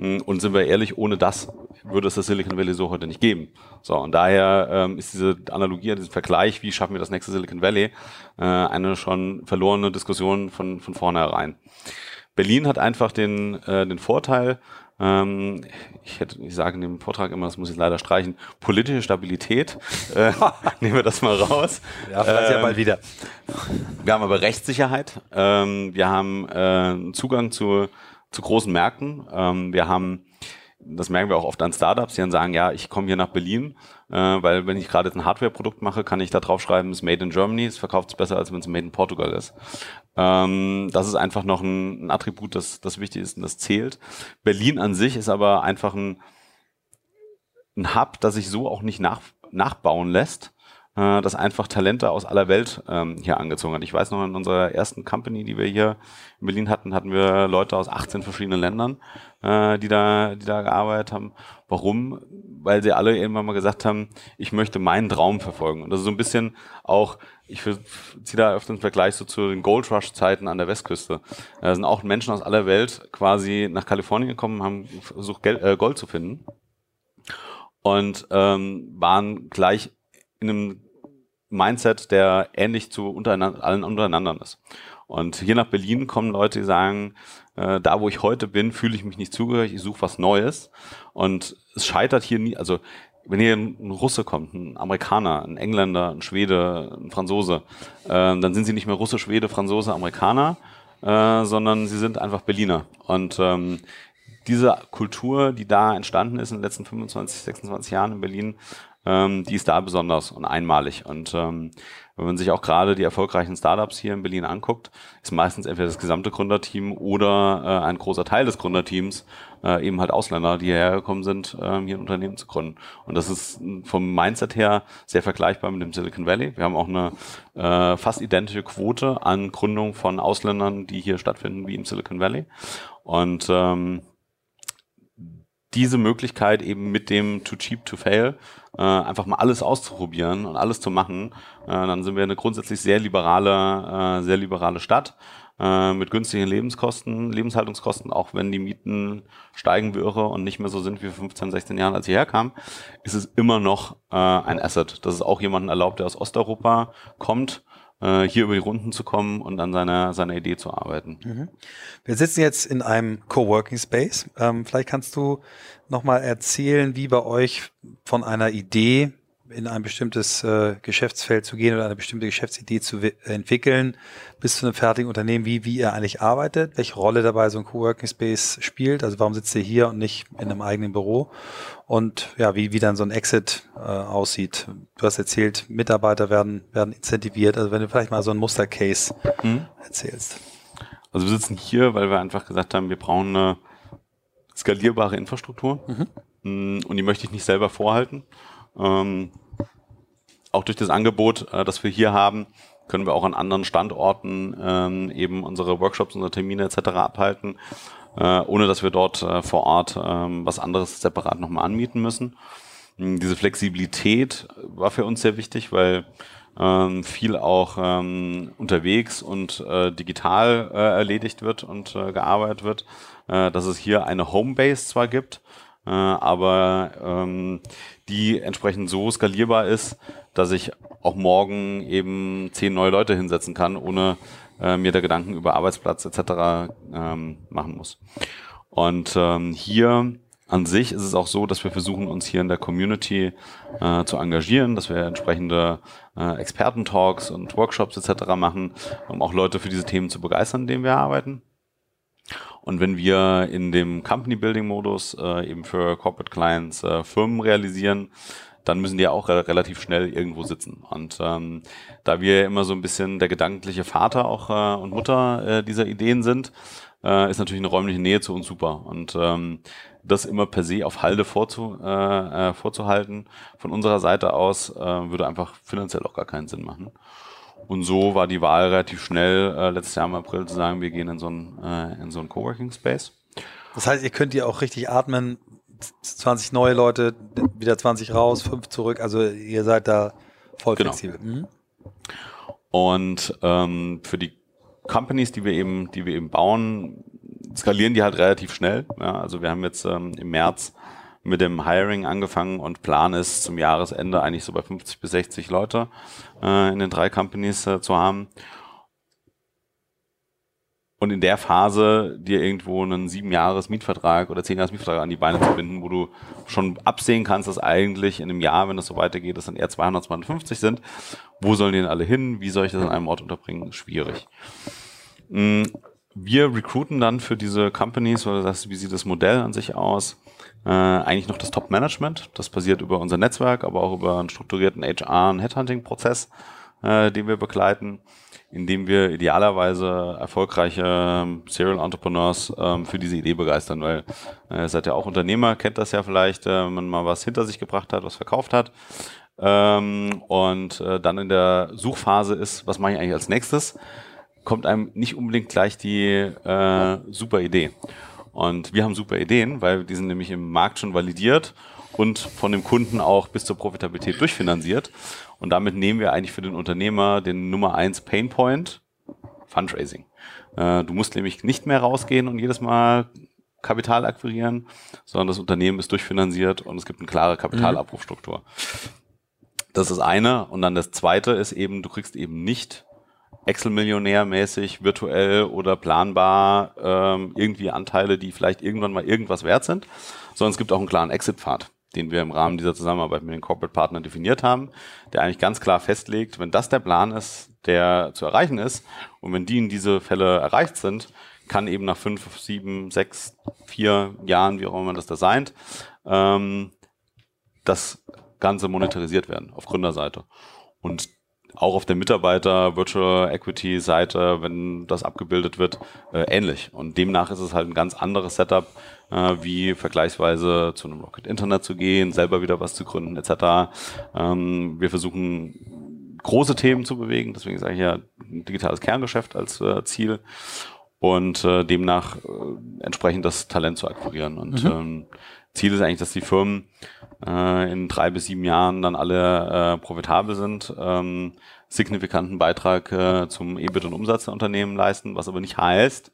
Hm, und sind wir ehrlich, ohne das würde es das Silicon Valley so heute nicht geben. So, und daher ähm, ist diese Analogie, dieser Vergleich, wie schaffen wir das nächste Silicon Valley, äh, eine schon verlorene Diskussion von, von vornherein. Berlin hat einfach den, äh, den Vorteil, ähm, ich, hätte, ich sage in dem Vortrag immer, das muss ich leider streichen, politische Stabilität. Äh, nehmen wir das mal raus. Ja, vielleicht ähm, ja bald wieder. Wir haben aber Rechtssicherheit. Ähm, wir haben äh, Zugang zu, zu großen Märkten. Ähm, wir haben das merken wir auch oft an Startups, die dann sagen, ja, ich komme hier nach Berlin, äh, weil wenn ich gerade ein Hardware-Produkt mache, kann ich da drauf schreiben, es ist made in Germany, es verkauft es besser, als wenn es made in Portugal ist. Ähm, das ist einfach noch ein, ein, Attribut, das, das wichtig ist und das zählt. Berlin an sich ist aber einfach ein, ein Hub, das sich so auch nicht nach, nachbauen lässt äh, das einfach Talente aus aller Welt ähm, hier angezogen hat. Ich weiß noch, in unserer ersten Company, die wir hier in Berlin hatten, hatten wir Leute aus 18 verschiedenen Ländern, äh, die, da, die da gearbeitet haben. Warum? Weil sie alle irgendwann mal gesagt haben, ich möchte meinen Traum verfolgen. Und das ist so ein bisschen auch, ich ziehe da öfter einen Vergleich so zu den Gold Rush-Zeiten an der Westküste. Da sind auch Menschen aus aller Welt quasi nach Kalifornien gekommen, haben versucht, Geld, äh, Gold zu finden und ähm, waren gleich in einem Mindset, der ähnlich zu untereinander, allen untereinander ist. Und hier nach Berlin kommen Leute, die sagen, äh, da wo ich heute bin, fühle ich mich nicht zugehörig, ich suche was Neues. Und es scheitert hier nie, also wenn hier ein Russe kommt, ein Amerikaner, ein Engländer, ein Schwede, ein Franzose, äh, dann sind sie nicht mehr Russe, Schwede, Franzose, Amerikaner, äh, sondern sie sind einfach Berliner. Und ähm, diese Kultur, die da entstanden ist in den letzten 25, 26 Jahren in Berlin, ähm, die ist da besonders und einmalig. Und ähm, wenn man sich auch gerade die erfolgreichen Startups hier in Berlin anguckt, ist meistens entweder das gesamte Gründerteam oder äh, ein großer Teil des Gründerteams äh, eben halt Ausländer, die hierher gekommen sind, äh, hier ein Unternehmen zu gründen. Und das ist vom Mindset her sehr vergleichbar mit dem Silicon Valley. Wir haben auch eine äh, fast identische Quote an Gründung von Ausländern, die hier stattfinden, wie im Silicon Valley. Und ähm, diese Möglichkeit eben mit dem Too Cheap to Fail äh, einfach mal alles auszuprobieren und alles zu machen, äh, dann sind wir eine grundsätzlich sehr liberale, äh, sehr liberale Stadt. äh, mit günstigen Lebenskosten, Lebenshaltungskosten, auch wenn die Mieten steigen irre und nicht mehr so sind wie vor 15, 16 Jahren, als sie herkamen, ist es immer noch äh, ein Asset. Das ist auch jemanden erlaubt, der aus Osteuropa kommt, äh, hier über die Runden zu kommen und an seiner, seiner Idee zu arbeiten. Mhm. Wir sitzen jetzt in einem Coworking Space. Ähm, vielleicht kannst du nochmal erzählen, wie bei euch von einer Idee in ein bestimmtes äh, Geschäftsfeld zu gehen oder eine bestimmte Geschäftsidee zu entwickeln, bis zu einem fertigen Unternehmen, wie, wie ihr eigentlich arbeitet, welche Rolle dabei so ein Coworking Space spielt, also warum sitzt ihr hier und nicht in einem eigenen Büro und ja, wie, wie dann so ein Exit äh, aussieht. Du hast erzählt, Mitarbeiter werden, werden incentiviert, also wenn du vielleicht mal so ein Mustercase hm. erzählst. Also wir sitzen hier, weil wir einfach gesagt haben, wir brauchen eine skalierbare Infrastruktur mhm. Hm, und die möchte ich nicht selber vorhalten. Ähm, auch durch das Angebot, äh, das wir hier haben, können wir auch an anderen Standorten ähm, eben unsere Workshops, unsere Termine etc. abhalten, äh, ohne dass wir dort äh, vor Ort ähm, was anderes separat nochmal anmieten müssen. Hm, diese Flexibilität war für uns sehr wichtig, weil ähm, viel auch ähm, unterwegs und äh, digital äh, erledigt wird und äh, gearbeitet wird, äh, dass es hier eine Homebase zwar gibt, äh, aber ähm, die entsprechend so skalierbar ist, dass ich auch morgen eben zehn neue Leute hinsetzen kann, ohne äh, mir da Gedanken über Arbeitsplatz etc. Ähm, machen muss. Und ähm, hier an sich ist es auch so, dass wir versuchen, uns hier in der Community äh, zu engagieren, dass wir entsprechende äh, Experten-Talks und Workshops etc. machen, um auch Leute für diese Themen zu begeistern, in denen wir arbeiten. Und wenn wir in dem Company Building Modus äh, eben für Corporate Clients äh, Firmen realisieren, dann müssen die auch re relativ schnell irgendwo sitzen. Und ähm, da wir immer so ein bisschen der gedankliche Vater auch äh, und Mutter äh, dieser Ideen sind, äh, ist natürlich eine räumliche Nähe zu uns super. Und ähm, das immer per se auf Halde vorzu, äh, äh, vorzuhalten von unserer Seite aus, äh, würde einfach finanziell auch gar keinen Sinn machen. Und so war die Wahl relativ schnell, äh, letztes Jahr im April zu sagen, wir gehen in so einen, äh, in so einen Coworking Space. Das heißt, ihr könnt ja auch richtig atmen, 20 neue Leute, wieder 20 raus, 5 zurück, also ihr seid da voll genau. flexibel. Mhm. Und ähm, für die Companies, die wir eben, die wir eben bauen, skalieren die halt relativ schnell. Ja, also wir haben jetzt ähm, im März mit dem Hiring angefangen und Plan ist zum Jahresende eigentlich so bei 50 bis 60 Leute äh, in den drei Companies äh, zu haben. Und in der Phase dir irgendwo einen sieben Jahres Mietvertrag oder zehn Jahres Mietvertrag an die Beine zu binden, wo du schon absehen kannst, dass eigentlich in einem Jahr, wenn das so weitergeht, es dann eher 200, 250 sind. Wo sollen die denn alle hin? Wie soll ich das an einem Ort unterbringen? Schwierig. Mm, wir recruiten dann für diese Companies, oder das, wie sieht das Modell an sich aus? Äh, eigentlich noch das Top-Management. Das passiert über unser Netzwerk, aber auch über einen strukturierten HR- und Headhunting-Prozess, äh, den wir begleiten, indem wir idealerweise erfolgreiche ähm, Serial Entrepreneurs ähm, für diese Idee begeistern, weil äh, seid ja auch Unternehmer, kennt das ja vielleicht, äh, wenn man mal was hinter sich gebracht hat, was verkauft hat. Ähm, und äh, dann in der Suchphase ist, was mache ich eigentlich als nächstes, kommt einem nicht unbedingt gleich die äh, super Idee. Und wir haben super Ideen, weil die sind nämlich im Markt schon validiert und von dem Kunden auch bis zur Profitabilität durchfinanziert. Und damit nehmen wir eigentlich für den Unternehmer den Nummer eins Painpoint, Fundraising. Äh, du musst nämlich nicht mehr rausgehen und jedes Mal Kapital akquirieren, sondern das Unternehmen ist durchfinanziert und es gibt eine klare Kapitalabrufstruktur. Das ist eine. Und dann das zweite ist eben, du kriegst eben nicht Excel-Millionär-mäßig, virtuell oder planbar ähm, irgendwie Anteile, die vielleicht irgendwann mal irgendwas wert sind, sondern es gibt auch einen klaren Exit-Pfad, den wir im Rahmen dieser Zusammenarbeit mit den Corporate-Partnern definiert haben, der eigentlich ganz klar festlegt, wenn das der Plan ist, der zu erreichen ist und wenn die in diese Fälle erreicht sind, kann eben nach fünf, sieben, sechs, vier Jahren, wie auch immer man das designt, ähm, das Ganze monetarisiert werden auf Gründerseite. Und auch auf der Mitarbeiter Virtual Equity Seite, wenn das abgebildet wird, äh, ähnlich. Und demnach ist es halt ein ganz anderes Setup, äh, wie vergleichsweise zu einem Rocket Internet zu gehen, selber wieder was zu gründen, etc. Ähm, wir versuchen große Themen zu bewegen, deswegen sage ich ja digitales Kerngeschäft als äh, Ziel und äh, demnach äh, entsprechend das Talent zu akquirieren. Und mhm. ähm, Ziel ist eigentlich, dass die Firmen äh, in drei bis sieben Jahren dann alle äh, profitabel sind, ähm, signifikanten Beitrag äh, zum EBIT und Umsatz der Unternehmen leisten, was aber nicht heißt,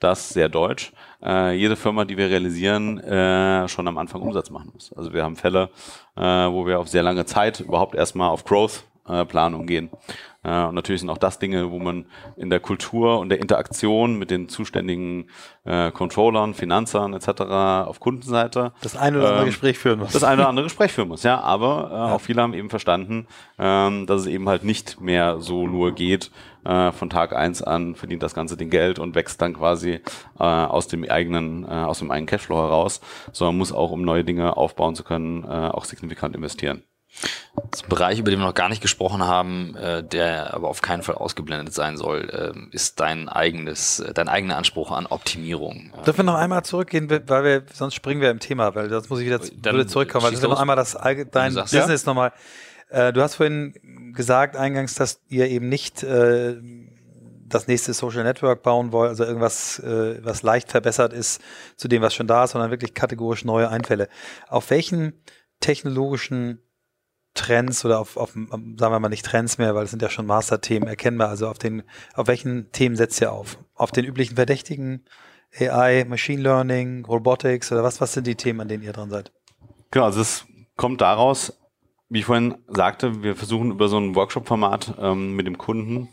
dass sehr deutsch äh, jede Firma, die wir realisieren, äh, schon am Anfang Umsatz machen muss. Also wir haben Fälle, äh, wo wir auf sehr lange Zeit überhaupt erstmal auf Growth äh, Planung gehen. Äh, und natürlich sind auch das Dinge, wo man in der Kultur und der Interaktion mit den zuständigen äh, Controllern, Finanzern etc. auf Kundenseite das eine oder andere ähm, Gespräch führen muss. Das eine oder andere Gespräch führen muss, ja. Aber äh, ja. auch viele haben eben verstanden, ähm, dass es eben halt nicht mehr so nur geht, äh, von Tag eins an verdient das Ganze den Geld und wächst dann quasi äh, aus dem eigenen, äh, aus dem eigenen Cashflow heraus, sondern muss auch, um neue Dinge aufbauen zu können, äh, auch signifikant investieren. Das Bereich, über den wir noch gar nicht gesprochen haben, äh, der aber auf keinen Fall ausgeblendet sein soll, äh, ist dein eigenes, äh, dein eigener Anspruch an Optimierung. Dürfen wir noch einmal zurückgehen, weil wir, sonst springen wir im Thema, weil sonst muss ich wieder, würde zurückkommen, weil das wir noch einmal das, dein Business ja? nochmal, äh, du hast vorhin gesagt eingangs, dass ihr eben nicht äh, das nächste Social Network bauen wollt, also irgendwas, äh, was leicht verbessert ist zu dem, was schon da ist, sondern wirklich kategorisch neue Einfälle. Auf welchen technologischen Trends oder auf, auf, sagen wir mal nicht Trends mehr, weil es sind ja schon Masterthemen erkennbar. Also auf den, auf welchen Themen setzt ihr auf? Auf den üblichen Verdächtigen, AI, Machine Learning, Robotics oder was, was sind die Themen, an denen ihr dran seid? Genau, also es kommt daraus, wie ich vorhin sagte, wir versuchen über so ein Workshop-Format ähm, mit dem Kunden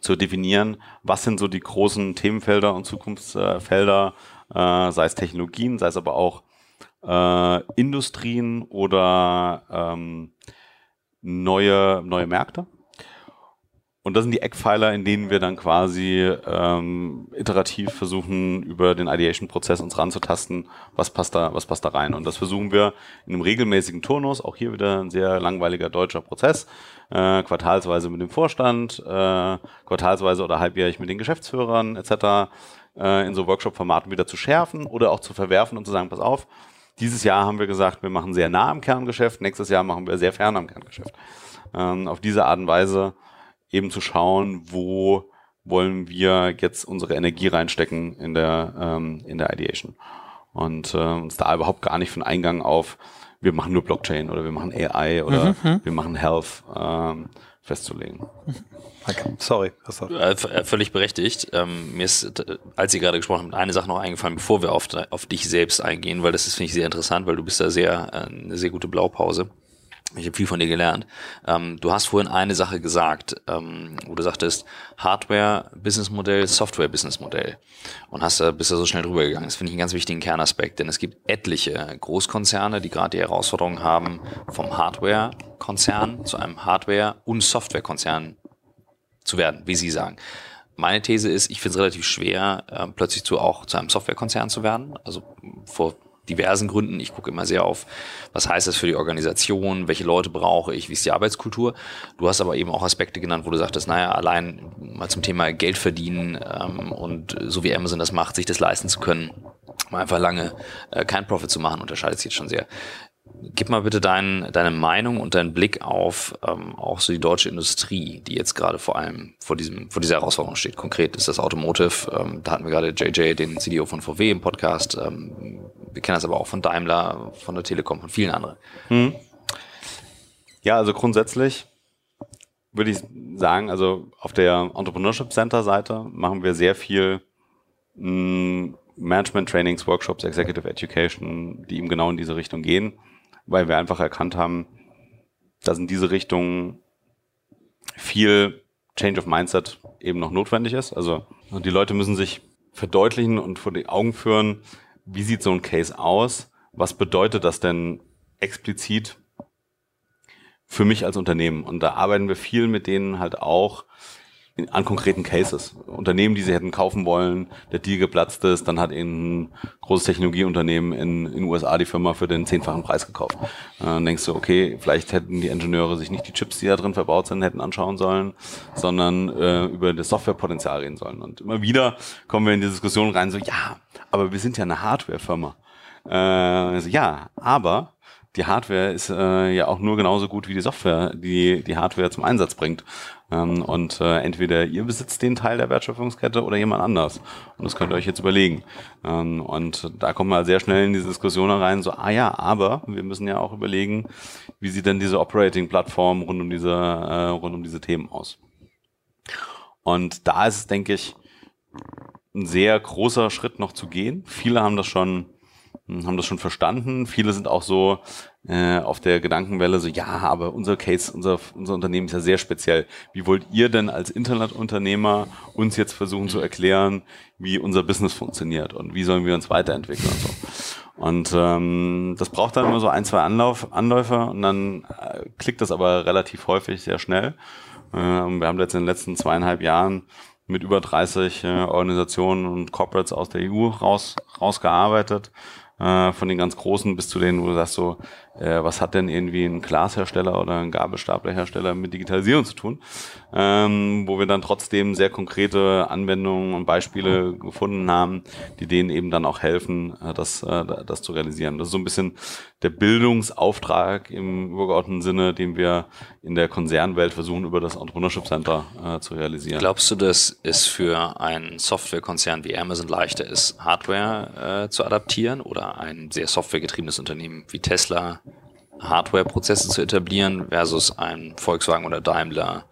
zu definieren, was sind so die großen Themenfelder und Zukunftsfelder, äh, sei es Technologien, sei es aber auch äh, Industrien oder ähm, neue, neue Märkte. Und das sind die Eckpfeiler, in denen wir dann quasi ähm, iterativ versuchen, über den Ideation-Prozess uns ranzutasten, was passt da, was passt da rein. Und das versuchen wir in einem regelmäßigen Turnus, auch hier wieder ein sehr langweiliger deutscher Prozess, äh, quartalsweise mit dem Vorstand, äh, quartalsweise oder halbjährig mit den Geschäftsführern etc. Äh, in so Workshop-Formaten wieder zu schärfen oder auch zu verwerfen und zu sagen, pass auf, dieses Jahr haben wir gesagt, wir machen sehr nah am Kerngeschäft, nächstes Jahr machen wir sehr fern am Kerngeschäft. Ähm, auf diese Art und Weise eben zu schauen, wo wollen wir jetzt unsere Energie reinstecken in der, ähm, in der Ideation. Und äh, uns da überhaupt gar nicht von Eingang auf, wir machen nur Blockchain oder wir machen AI oder mhm. mhm. wir machen Health ähm, festzulegen. Sorry. Äh, äh, völlig berechtigt. Ähm, mir ist, als Sie gerade gesprochen haben, eine Sache noch eingefallen, bevor wir auf, auf dich selbst eingehen, weil das ist, finde ich, sehr interessant, weil du bist da sehr, äh, eine sehr gute Blaupause. Ich habe viel von dir gelernt. Ähm, du hast vorhin eine Sache gesagt, ähm, wo du sagtest, Hardware-Businessmodell, Software-Businessmodell. Und hast da, bist da so schnell drüber gegangen. Das finde ich einen ganz wichtigen Kernaspekt, denn es gibt etliche Großkonzerne, die gerade die Herausforderung haben, vom Hardware-Konzern zu einem Hardware- und Software-Konzern zu werden, wie Sie sagen. Meine These ist, ich finde es relativ schwer, äh, plötzlich zu auch zu einem Softwarekonzern zu werden. Also vor diversen Gründen. Ich gucke immer sehr auf, was heißt das für die Organisation, welche Leute brauche ich, wie ist die Arbeitskultur. Du hast aber eben auch Aspekte genannt, wo du sagtest, naja, allein mal zum Thema Geld verdienen ähm, und so wie Amazon das macht, sich das leisten zu können, mal einfach lange äh, kein Profit zu machen, unterscheidet sich jetzt schon sehr. Gib mal bitte dein, deine Meinung und deinen Blick auf ähm, auch so die deutsche Industrie, die jetzt gerade vor allem vor, diesem, vor dieser Herausforderung steht. Konkret ist das Automotive. Ähm, da hatten wir gerade JJ, den CDO von VW im Podcast. Ähm, wir kennen das aber auch von Daimler, von der Telekom, von vielen anderen. Hm. Ja, also grundsätzlich würde ich sagen, also auf der Entrepreneurship Center Seite machen wir sehr viel hm, Management Trainings, Workshops, Executive Education, die eben genau in diese Richtung gehen weil wir einfach erkannt haben, dass in diese Richtung viel Change of Mindset eben noch notwendig ist. Also die Leute müssen sich verdeutlichen und vor die Augen führen, wie sieht so ein Case aus? Was bedeutet das denn explizit für mich als Unternehmen? Und da arbeiten wir viel mit denen halt auch an konkreten Cases. Unternehmen, die sie hätten kaufen wollen, der Deal geplatzt ist, dann hat ihnen ein großes Technologieunternehmen in den USA die Firma für den zehnfachen Preis gekauft. Äh, dann denkst du, okay, vielleicht hätten die Ingenieure sich nicht die Chips, die da drin verbaut sind, hätten anschauen sollen, sondern äh, über das Softwarepotenzial reden sollen. Und immer wieder kommen wir in die Diskussion rein, so, ja, aber wir sind ja eine Hardwarefirma. Äh, also, ja, aber die Hardware ist äh, ja auch nur genauso gut wie die Software, die die Hardware zum Einsatz bringt. Ähm, und äh, entweder ihr besitzt den Teil der Wertschöpfungskette oder jemand anders. Und das könnt ihr euch jetzt überlegen. Ähm, und da kommen wir sehr schnell in diese Diskussion rein, so, ah ja, aber wir müssen ja auch überlegen, wie sieht denn diese Operating-Plattform rund um diese, äh, rund um diese Themen aus. Und da ist es, denke ich, ein sehr großer Schritt noch zu gehen. Viele haben das schon hm, haben das schon verstanden. Viele sind auch so äh, auf der Gedankenwelle so, ja, aber unser Case, unser, unser Unternehmen ist ja sehr speziell. Wie wollt ihr denn als Internetunternehmer uns jetzt versuchen zu erklären, wie unser Business funktioniert und wie sollen wir uns weiterentwickeln und so. Und ähm, das braucht dann immer so ein, zwei Anlauf, Anläufe und dann äh, klickt das aber relativ häufig sehr schnell. Äh, wir haben jetzt in den letzten zweieinhalb Jahren mit über 30 äh, Organisationen und Corporates aus der EU raus, rausgearbeitet äh, von den ganz großen bis zu denen, wo du sagst so, äh, was hat denn irgendwie ein Glashersteller oder ein Gabelstaplerhersteller mit Digitalisierung zu tun, ähm, wo wir dann trotzdem sehr konkrete Anwendungen und Beispiele gefunden haben, die denen eben dann auch helfen, äh, das, äh, das zu realisieren. Das ist so ein bisschen der Bildungsauftrag im übergeordneten Sinne, den wir in der Konzernwelt versuchen, über das Entrepreneurship Center äh, zu realisieren. Glaubst du, dass es für einen Softwarekonzern wie Amazon leichter ist, Hardware äh, zu adaptieren oder ein sehr softwaregetriebenes Unternehmen wie Tesla Hardware-Prozesse zu etablieren versus ein Volkswagen oder Daimler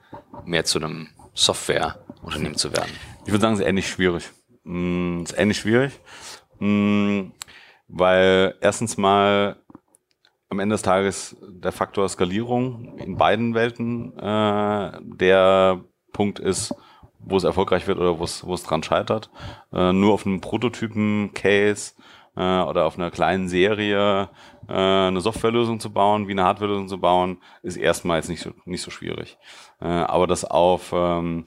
mehr zu einem Software-Unternehmen zu werden? Ich würde sagen, es ist ähnlich schwierig. Mm, es ist ähnlich schwierig, mm, weil erstens mal am Ende des Tages der Faktor Skalierung in beiden Welten äh, der Punkt ist, wo es erfolgreich wird oder wo es, wo es dran scheitert. Äh, nur auf einem Prototypen-Case äh, oder auf einer kleinen Serie äh, eine Softwarelösung zu bauen, wie eine Hardwarelösung zu bauen, ist erstmals nicht so, nicht so schwierig. Äh, aber das auf ähm,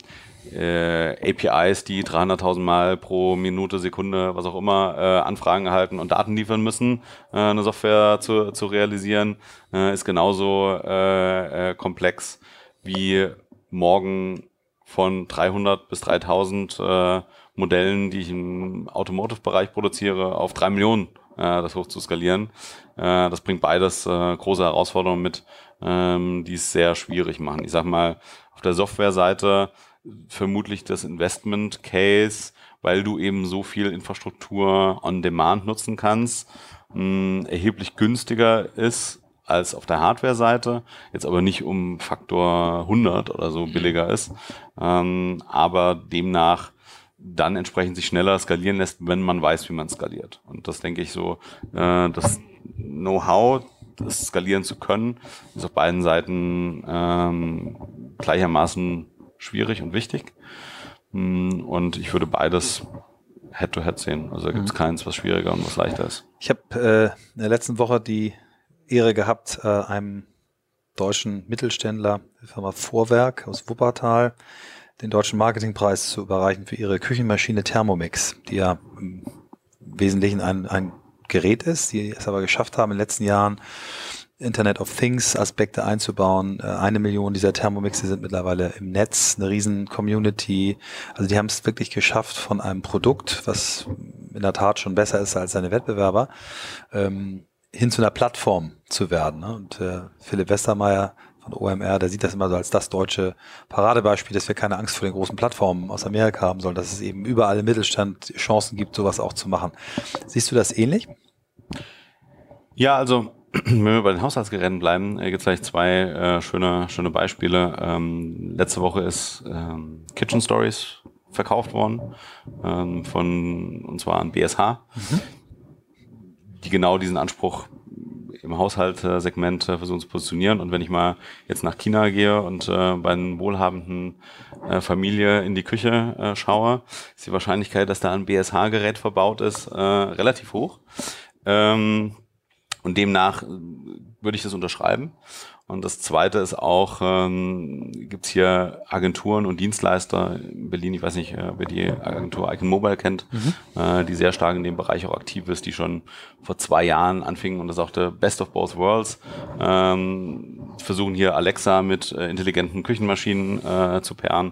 äh, APIs, die 300.000 Mal pro Minute, Sekunde, was auch immer, äh, Anfragen erhalten und Daten liefern müssen, äh, eine Software zu, zu realisieren, äh, ist genauso äh, äh, komplex wie morgen von 300 bis 3000 äh, Modellen, die ich im Automotive-Bereich produziere, auf drei Millionen das hoch zu skalieren. Äh, das bringt beides äh, große Herausforderungen mit, ähm, die es sehr schwierig machen. Ich sag mal, auf der Software-Seite vermutlich das Investment Case, weil du eben so viel Infrastruktur on Demand nutzen kannst, erheblich günstiger ist als auf der Hardware-Seite, jetzt aber nicht um Faktor 100 oder so billiger ist, ähm, aber demnach dann entsprechend sich schneller skalieren lässt, wenn man weiß, wie man skaliert. Und das denke ich so, äh, das Know-how, das skalieren zu können, ist auf beiden Seiten ähm, gleichermaßen schwierig und wichtig. Mm, und ich würde beides Head-to-Head -head sehen. Also da gibt es mhm. keins, was schwieriger und was leichter ist. Ich habe äh, in der letzten Woche die Ehre gehabt, äh, einem deutschen Mittelständler, der Firma Vorwerk aus Wuppertal, den deutschen Marketingpreis zu überreichen für ihre Küchenmaschine Thermomix, die ja im Wesentlichen ein, ein Gerät ist, die es aber geschafft haben in den letzten Jahren Internet of Things Aspekte einzubauen. Äh, eine Million dieser Thermomixe sind mittlerweile im Netz, eine riesen Community. Also die haben es wirklich geschafft von einem Produkt, was in der Tat schon besser ist als seine Wettbewerber, ähm, hin zu einer Plattform zu werden. Ne? Und äh, Philipp Westermeier von OMR, der sieht das immer so als das deutsche Paradebeispiel, dass wir keine Angst vor den großen Plattformen aus Amerika haben sollen, dass es eben überall im Mittelstand Chancen gibt, sowas auch zu machen. Siehst du das ähnlich? Ja, also wenn wir bei den Haushaltsgeräten bleiben, äh, gibt es vielleicht zwei äh, schöne, schöne Beispiele. Ähm, letzte Woche ist ähm, Kitchen Stories verkauft worden ähm, von und zwar an BSH, mhm. die genau diesen Anspruch im Haushaltssegment äh, versuchen zu positionieren. Und wenn ich mal jetzt nach China gehe und äh, bei einer wohlhabenden äh, Familie in die Küche schaue, ist die Wahrscheinlichkeit, dass da ein BSH-Gerät verbaut ist, relativ hoch. Ähm, und demnach würde ich das unterschreiben. Und das Zweite ist auch, ähm, gibt es hier Agenturen und Dienstleister in Berlin, ich weiß nicht, äh, wer die Agentur Icon Mobile kennt, mhm. äh, die sehr stark in dem Bereich auch aktiv ist, die schon vor zwei Jahren anfingen und das ist auch der Best of Both Worlds. Ähm, versuchen hier Alexa mit äh, intelligenten Küchenmaschinen äh, zu pairen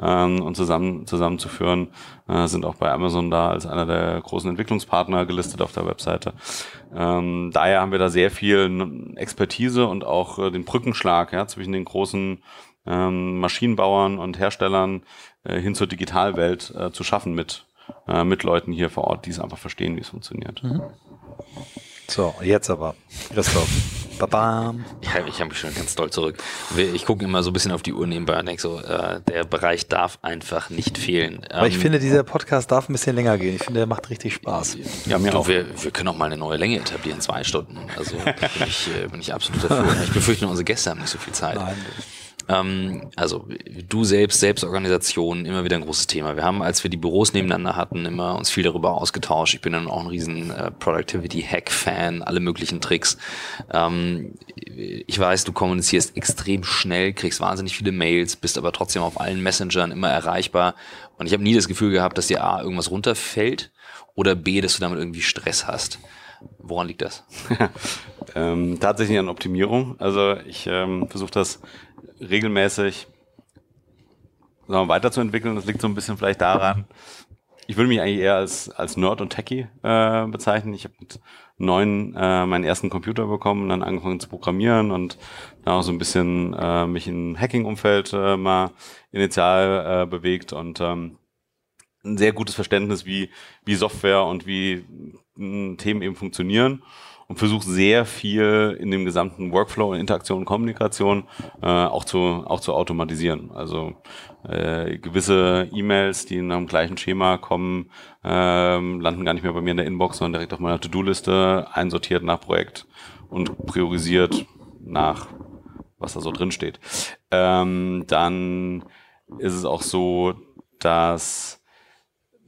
ähm, und zusammen zusammenzuführen. Äh, sind auch bei Amazon da als einer der großen Entwicklungspartner gelistet auf der Webseite. Ähm, daher haben wir da sehr viel Expertise und auch äh, den Brückenschlag ja, zwischen den großen ähm, Maschinenbauern und Herstellern äh, hin zur Digitalwelt äh, zu schaffen mit, äh, mit Leuten hier vor Ort, die es einfach verstehen, wie es funktioniert. Mhm. So, jetzt aber. Christoph. Babam. Ich, ich habe mich schon ganz doll zurück. Ich gucke immer so ein bisschen auf die Uhr nebenbei und denke so, äh, der Bereich darf einfach nicht fehlen. Aber ähm, ich finde, dieser Podcast darf ein bisschen länger gehen. Ich finde, der macht richtig Spaß. Ja, mir auch. Wir, wir können auch mal eine neue Länge etablieren, zwei Stunden. Also bin ich, äh, bin ich absolut dafür. Ich befürchte, unsere Gäste haben nicht so viel Zeit. Nein. Ähm, also du selbst, Selbstorganisation, immer wieder ein großes Thema. Wir haben, als wir die Büros nebeneinander hatten, immer uns viel darüber ausgetauscht. Ich bin dann auch ein riesen äh, Productivity-Hack-Fan, alle möglichen Tricks. Ähm, ich weiß, du kommunizierst extrem schnell, kriegst wahnsinnig viele Mails, bist aber trotzdem auf allen Messengern immer erreichbar. Und ich habe nie das Gefühl gehabt, dass dir A, irgendwas runterfällt oder B, dass du damit irgendwie Stress hast. Woran liegt das? ähm, tatsächlich an Optimierung. Also ich ähm, versuche das regelmäßig sagen wir, weiterzuentwickeln. Das liegt so ein bisschen vielleicht daran, ich würde mich eigentlich eher als, als Nerd und Techie äh, bezeichnen. Ich habe mit neun äh, meinen ersten Computer bekommen, dann angefangen zu programmieren und dann auch so ein bisschen äh, mich im Hacking-Umfeld äh, mal initial äh, bewegt und ähm, ein sehr gutes Verständnis, wie, wie Software und wie Themen eben funktionieren und versuche sehr viel in dem gesamten Workflow und Interaktion und Kommunikation äh, auch zu auch zu automatisieren. Also äh, gewisse E-Mails, die in einem gleichen Schema kommen, ähm, landen gar nicht mehr bei mir in der Inbox, sondern direkt auf meiner To-Do-Liste, einsortiert nach Projekt und priorisiert nach was da so drin steht. Ähm, dann ist es auch so, dass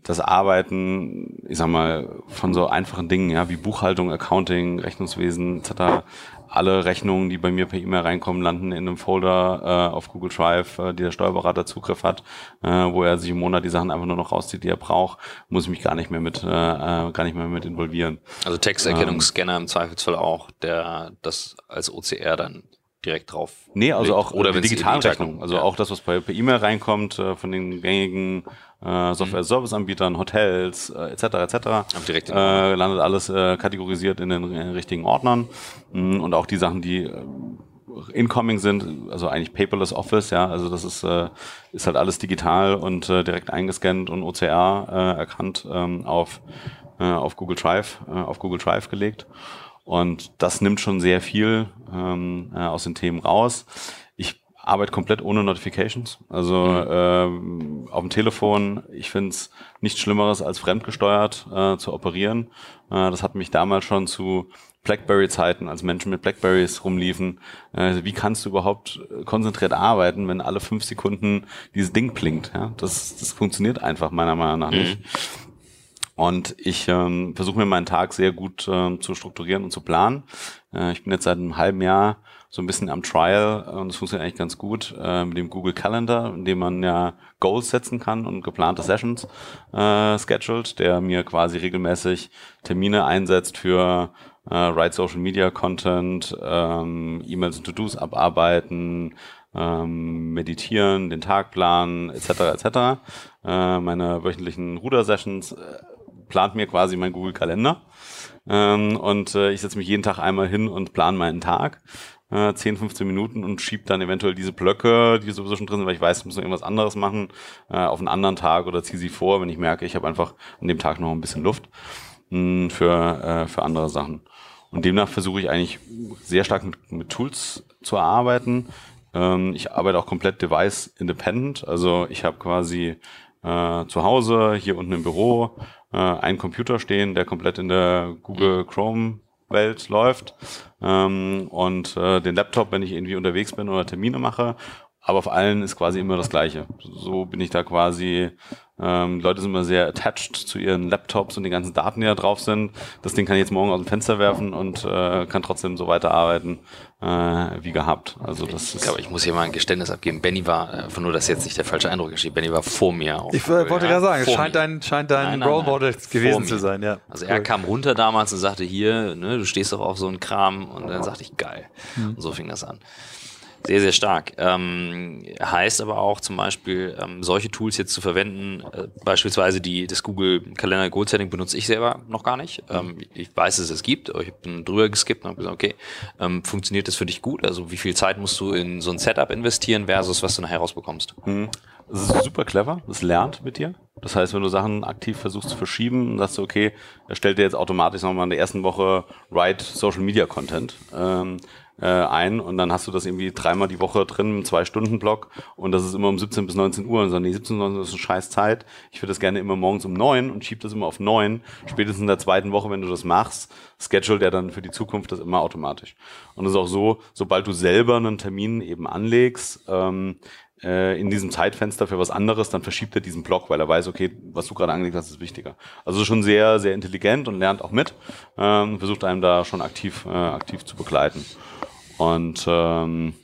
das Arbeiten, ich sag mal, von so einfachen Dingen, ja, wie Buchhaltung, Accounting, Rechnungswesen etc., alle Rechnungen, die bei mir per E-Mail reinkommen, landen in einem Folder äh, auf Google Drive, äh, die der Steuerberater Zugriff hat, äh, wo er sich im Monat die Sachen einfach nur noch rauszieht, die er braucht, muss ich mich gar nicht mehr mit, äh, äh gar nicht mehr mit involvieren. Also Texterkennungsscanner ähm, im Zweifelsfall auch, der das als OCR dann direkt drauf. Nee, also auch oder die Digitalrechnung. Also ja. auch das, was per E-Mail reinkommt äh, von den gängigen äh, Software-Service-Anbietern, Hotels äh, etc. etc. Direkt äh, landet alles äh, kategorisiert in den, den richtigen Ordnern mm, und auch die Sachen, die äh, incoming sind, also eigentlich paperless Office, ja, also das ist äh, ist halt alles digital und äh, direkt eingescannt und OCR äh, erkannt ähm, auf äh, auf Google Drive äh, auf Google Drive gelegt und das nimmt schon sehr viel ähm, äh, aus den Themen raus arbeite komplett ohne Notifications. Also mhm. ähm, auf dem Telefon, ich finde es nichts Schlimmeres als fremdgesteuert äh, zu operieren. Äh, das hat mich damals schon zu Blackberry-Zeiten, als Menschen mit Blackberries rumliefen. Äh, wie kannst du überhaupt konzentriert arbeiten, wenn alle fünf Sekunden dieses Ding blinkt? Ja? Das, das funktioniert einfach meiner Meinung nach nicht. Mhm. Und ich ähm, versuche mir meinen Tag sehr gut äh, zu strukturieren und zu planen. Äh, ich bin jetzt seit einem halben Jahr so ein bisschen am Trial und es funktioniert eigentlich ganz gut äh, mit dem Google Calendar, in dem man ja Goals setzen kann und geplante Sessions äh, scheduled, der mir quasi regelmäßig Termine einsetzt für äh, Write Social Media Content, ähm, E-Mails und To-Dos abarbeiten, ähm, meditieren, den Tag planen, etc. etc. Äh, meine wöchentlichen Ruder-Sessions äh, plant mir quasi mein Google Kalender. Ähm, und äh, ich setze mich jeden Tag einmal hin und plane meinen Tag äh, 10, 15 Minuten und schiebe dann eventuell diese Blöcke, die sowieso schon drin sind, weil ich weiß, ich muss noch irgendwas anderes machen, äh, auf einen anderen Tag oder ziehe sie vor, wenn ich merke, ich habe einfach an dem Tag noch ein bisschen Luft mh, hm, für, äh, für andere Sachen. Und demnach versuche ich eigentlich sehr stark mit, mit Tools zu arbeiten. Ähm, ich arbeite auch komplett device-independent. Also ich habe quasi äh, zu Hause, hier unten im Büro, äh, einen Computer stehen, der komplett in der Google Chrome Welt läuft ähm, und äh, den Laptop, wenn ich irgendwie unterwegs bin oder Termine mache. Aber auf allen ist quasi immer das Gleiche. So bin ich da quasi Ähm, Leute sind immer sehr attached zu ihren Laptops und den ganzen Daten, die da drauf sind. Das Ding kann ich jetzt morgen aus dem Fenster werfen und äh, kann trotzdem so weiterarbeiten äh, wie gehabt. Also das ist. Aber ich muss hier mal ein Geständnis abgeben. Benny war, einfach nur, dass jetzt nicht der falsche Eindruck entsteht, Benny war vor mir. Auf, Ich äh, wollte ja, gerade sagen, es scheint dein, scheint dein Nein, nein, Role. Model gewesen zu sein, ja. Also er kam runter damals und sagte, hier, ne, du stehst doch auf so einen Kram und dann sagte ich, geil. Hm. Und so fing das an. Sehr, sehr stark. Ähm, heißt aber auch zum Beispiel, ähm, solche Tools jetzt zu verwenden, äh, beispielsweise die, das Google Kalender Goal Setting benutze ich selber noch gar nicht. Ähm, ich weiß, dass es es gibt, aber ich bin drüber geskippt und habe gesagt, okay, ähm, funktioniert das für dich gut? Also wie viel Zeit musst du in so ein Setup investieren versus was du nachher rausbekommst? Es ist super clever, es lernt mit dir. Das heißt, wenn du Sachen aktiv versuchst zu verschieben, sagst du, okay, er stellt dir jetzt automatisch nochmal in der ersten Woche Write Social Media Content ähm, äh, ein und dann hast du das irgendwie dreimal die Woche drin, im Zwei-Stunden-Block und das ist immer um 17 bis 19 Uhr und so, nee, 17 bis 19 Uhr ist eine scheiß Zeit. Ich würde das gerne immer morgens um neun und schieb das immer auf neun. Spätestens in der zweiten Woche, wenn du das machst, schedule der dann für die Zukunft das immer automatisch. Und es ist auch so, sobald du selber einen Termin eben anlegst, ähm, äh, in diesem Zeitfenster für was anderes, dann verschiebt er diesen Block, weil er weiß, okay, was du gerade angelegt hast, ist wichtiger. Also schon sehr, sehr intelligent und lernt auch mit, ähm, versucht einem da schon aktiv, äh, aktiv zu begleiten. Und ähm,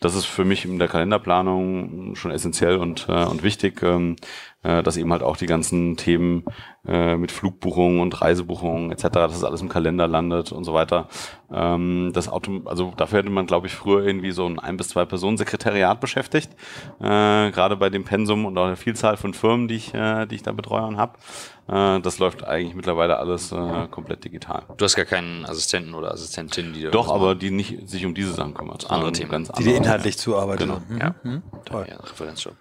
das ist für mich in der Kalenderplanung schon essentiell und, äh, und wichtig, ähm, äh, dass eben halt auch die ganzen Themen äh, mit Flugbuchungen und Reisebuchungen etc., dass das alles im Kalender landet und so weiter. Ähm, das Auto, also dafür hätte man, glaube ich, früher irgendwie so ein ein bis zwei Personen Sekretariat beschäftigt, äh, gerade bei dem Pensum und auch der Vielzahl von Firmen, die ich, äh, die ich da betreue und habe. Äh, das läuft eigentlich mittlerweile alles äh, komplett digital. Du hast gar keinen Assistenten oder Assistentin, die Doch, aber die nicht sich um diese Sachen kümmert. Andere Themen. Ganz Die dir andere. inhaltlich zuarbeitet. Genau. Mhm. Ja. Mhm. Toll. Ja, Referenzjob.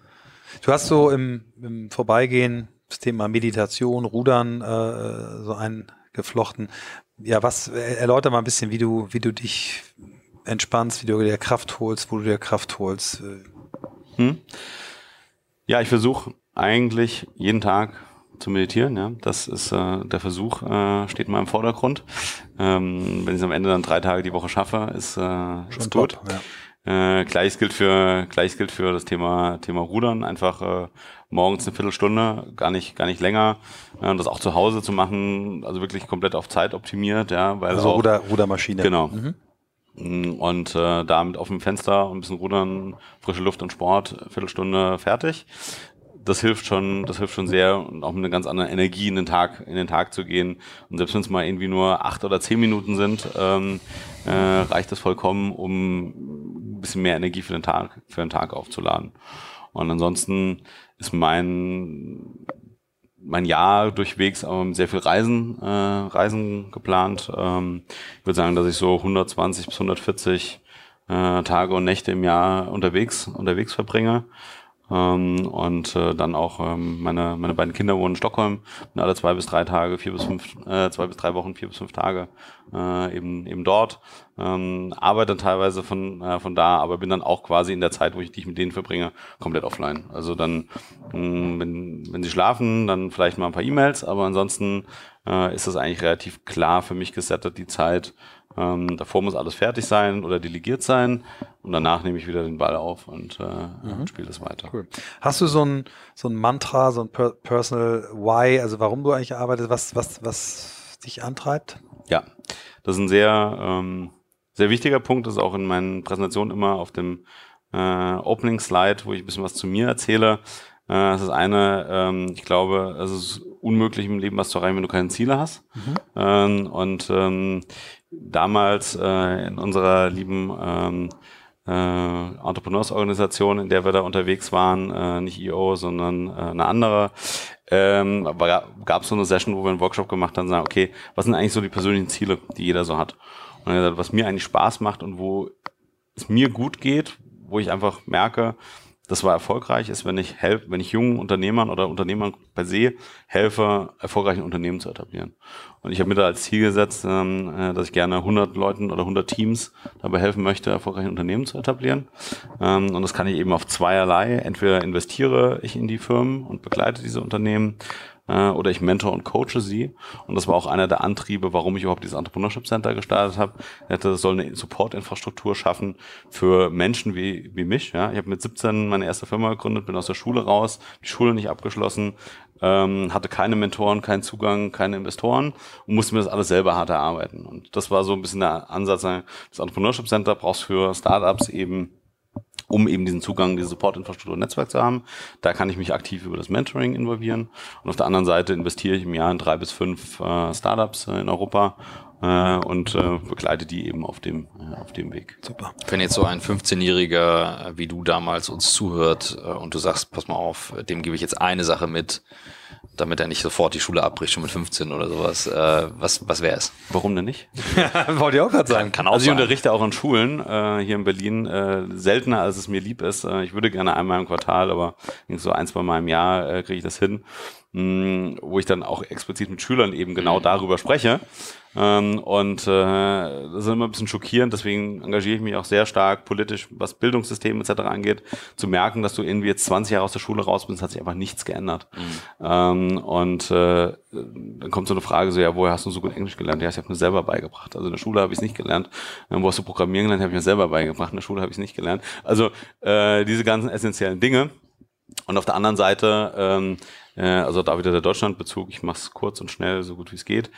Du hast so im, im Vorbeigehen das Thema Meditation, Rudern äh, so eingeflochten. Ja, was äh, erläuter mal ein bisschen, wie du, wie du dich entspannst, wie du dir Kraft holst, wo du dir Kraft holst. Hm? Ja, ich versuche eigentlich jeden Tag zu meditieren. Ja, das ist äh, der Versuch, äh, steht mal im Vordergrund. Ähm, wenn ich es am Ende dann drei Tage die Woche schaffe, ist, äh, ist gut. top, ja. Äh, gleiches gilt für gleiches gilt für das Thema Thema Rudern. Einfach äh, morgens eine Viertelstunde, gar nicht gar nicht länger. Äh, das auch zu Hause zu machen, also wirklich komplett auf Zeit optimiert. Ja, weil Also auch, Ruder, Rudermaschine. Genau. Mhm. Mm, Und äh, da mit offenem Fenster und ein bisschen Rudern, frische Luft und Sport, Viertelstunde fertig. Das hilft schon, das hilft schon sehr und auch mit einer ganz anderen Energie in den Tag, in den Tag zu gehen. Und selbst wenn es mal irgendwie nur acht oder zehn Minuten sind, ähm, äh, reicht das vollkommen, um ein bisschen mehr Energie für den Tag, für den Tag aufzuladen. Und ansonsten ist mein mein Jahr durchwegs mit sehr viel Reisen, äh, Reisen geplant. Ähm, ich würde sagen, dass ich so 120 bis 140 äh, Tage und Nächte im Jahr unterwegs, unterwegs verbringe. Ähm, und äh, dann auch ähm, meine, meine beiden Kinder wohnen in Stockholm und alle zwei bis drei Tage, vier bis fünf, äh, zwei bis drei Wochen, vier bis fünf Tage äh, eben, eben dort. Ähm, arbeite dann teilweise von, äh, von da, aber bin dann auch quasi in der Zeit, wo ich die ich mit denen verbringe, komplett offline. Also dann, mh, wenn, wenn sie schlafen, dann vielleicht mal ein paar E-Mails, aber ansonsten äh, ist das eigentlich relativ klar für mich gesettet, die Zeit. Ähm, davor muss alles fertig sein oder delegiert sein und danach nehme ich wieder den Ball auf und, äh, und spiele es weiter. Cool. Hast du so ein, so ein Mantra, so ein per Personal Why, also warum du eigentlich arbeitest, was, was, was dich antreibt? Ja, das ist ein sehr, ähm, sehr wichtiger Punkt. Das ist auch in meinen Präsentationen immer auf dem äh, Opening Slide, wo ich ein bisschen was zu mir erzähle. Äh, das ist eine, ähm, ich glaube, es ist unmöglich im Leben was zu erreichen, wenn du keine Ziele hast. Ähm, und ähm, damals äh, in unserer lieben ähm, äh, Entrepreneursorganisation, in der wir da unterwegs waren, äh, nicht EO, sondern äh, eine andere, ähm, gab es so eine Session, wo wir einen Workshop gemacht haben sagen, okay, was sind eigentlich so die persönlichen Ziele, die jeder so hat? Und er hat gesagt, was mir eigentlich Spaß macht und wo es mir gut geht, wo ich einfach merke, das war erfolgreich, ist, wenn ich helfe, wenn ich jungen Unternehmern oder Unternehmern per se helfe, erfolgreiche Unternehmen zu etablieren. Und ich habe mir da als Ziel gesetzt, ähm, äh, dass ich gerne 100 Leuten oder 100 Teams dabei helfen möchte, erfolgreiche Unternehmen zu etablieren. Ähm, und das kann ich eben auf zweierlei. Entweder investiere ich in die Firmen und begleite diese Unternehmen, äh, oder ich mentor und coache sie. Und das war auch einer der Antriebe, warum ich überhaupt dieses Entrepreneurship Center gestartet habe. Es soll eine Support-Infrastruktur schaffen für Menschen wie, wie mich. Ja. Ich habe mit 17 meine erste Firma gegründet, bin aus der Schule raus, die Schule nicht abgeschlossen, ähm, hatte keine Mentoren, keinen Zugang, keine Investoren und musste mir das alles selber hart erarbeiten. Und das war so ein bisschen der Ansatz, das Entrepreneurship Center brauchst für Startups eben um eben diesen Zugang, diese Support-Infrastruktur und Netzwerk zu haben. Da kann ich mich aktiv über das Mentoring involvieren. Und auf der anderen Seite investiere ich im Jahr in drei bis fünf äh, Startups äh, in Europa äh, und äh, begleite die eben auf dem, äh, auf dem Weg. Super. Wenn jetzt so ein 15-Jähriger wie du damals uns zuhört äh, und du sagst, pass mal auf, dem gebe ich jetzt eine Sache mit, damit er nicht sofort die Schule abbricht, schon mit 15 oder sowas. Äh, was was wäre es? Warum denn nicht? Wollte ich auch gerade sagen. Kann auch also ich sein. unterrichte auch an Schulen äh, hier in Berlin, äh, seltener als es mir lieb ist. Äh, ich würde gerne einmal im Quartal, aber so ein, zwei Mal im Jahr äh, kriege ich das hin, mh, hm, wo ich dann auch explizit mit Schülern eben genau mhm. darüber spreche. Ähm, und äh, das ist immer ein bisschen schockierend, deswegen engagiere ich mich auch sehr stark politisch, was Bildungssystem etc. angeht, zu merken, dass du irgendwie jetzt 20 Jahre aus der Schule raus bist, hat sich einfach nichts geändert. Mhm. Ähm, und äh, dann kommt so eine Frage so, ja, woher hast du so gut Englisch gelernt? Ja, ich habe mir selber beigebracht. Also in der Schule habe ich es nicht gelernt. Ähm, wo hast du Programmieren gelernt? Habe ich mir selber beigebracht. In der Schule habe ich es nicht gelernt. Also äh, diese ganzen essentiellen Dinge. Und auf der anderen Seite, ähm, äh, also da wieder der Deutschlandbezug, ich mache es kurz und schnell, so gut wie es geht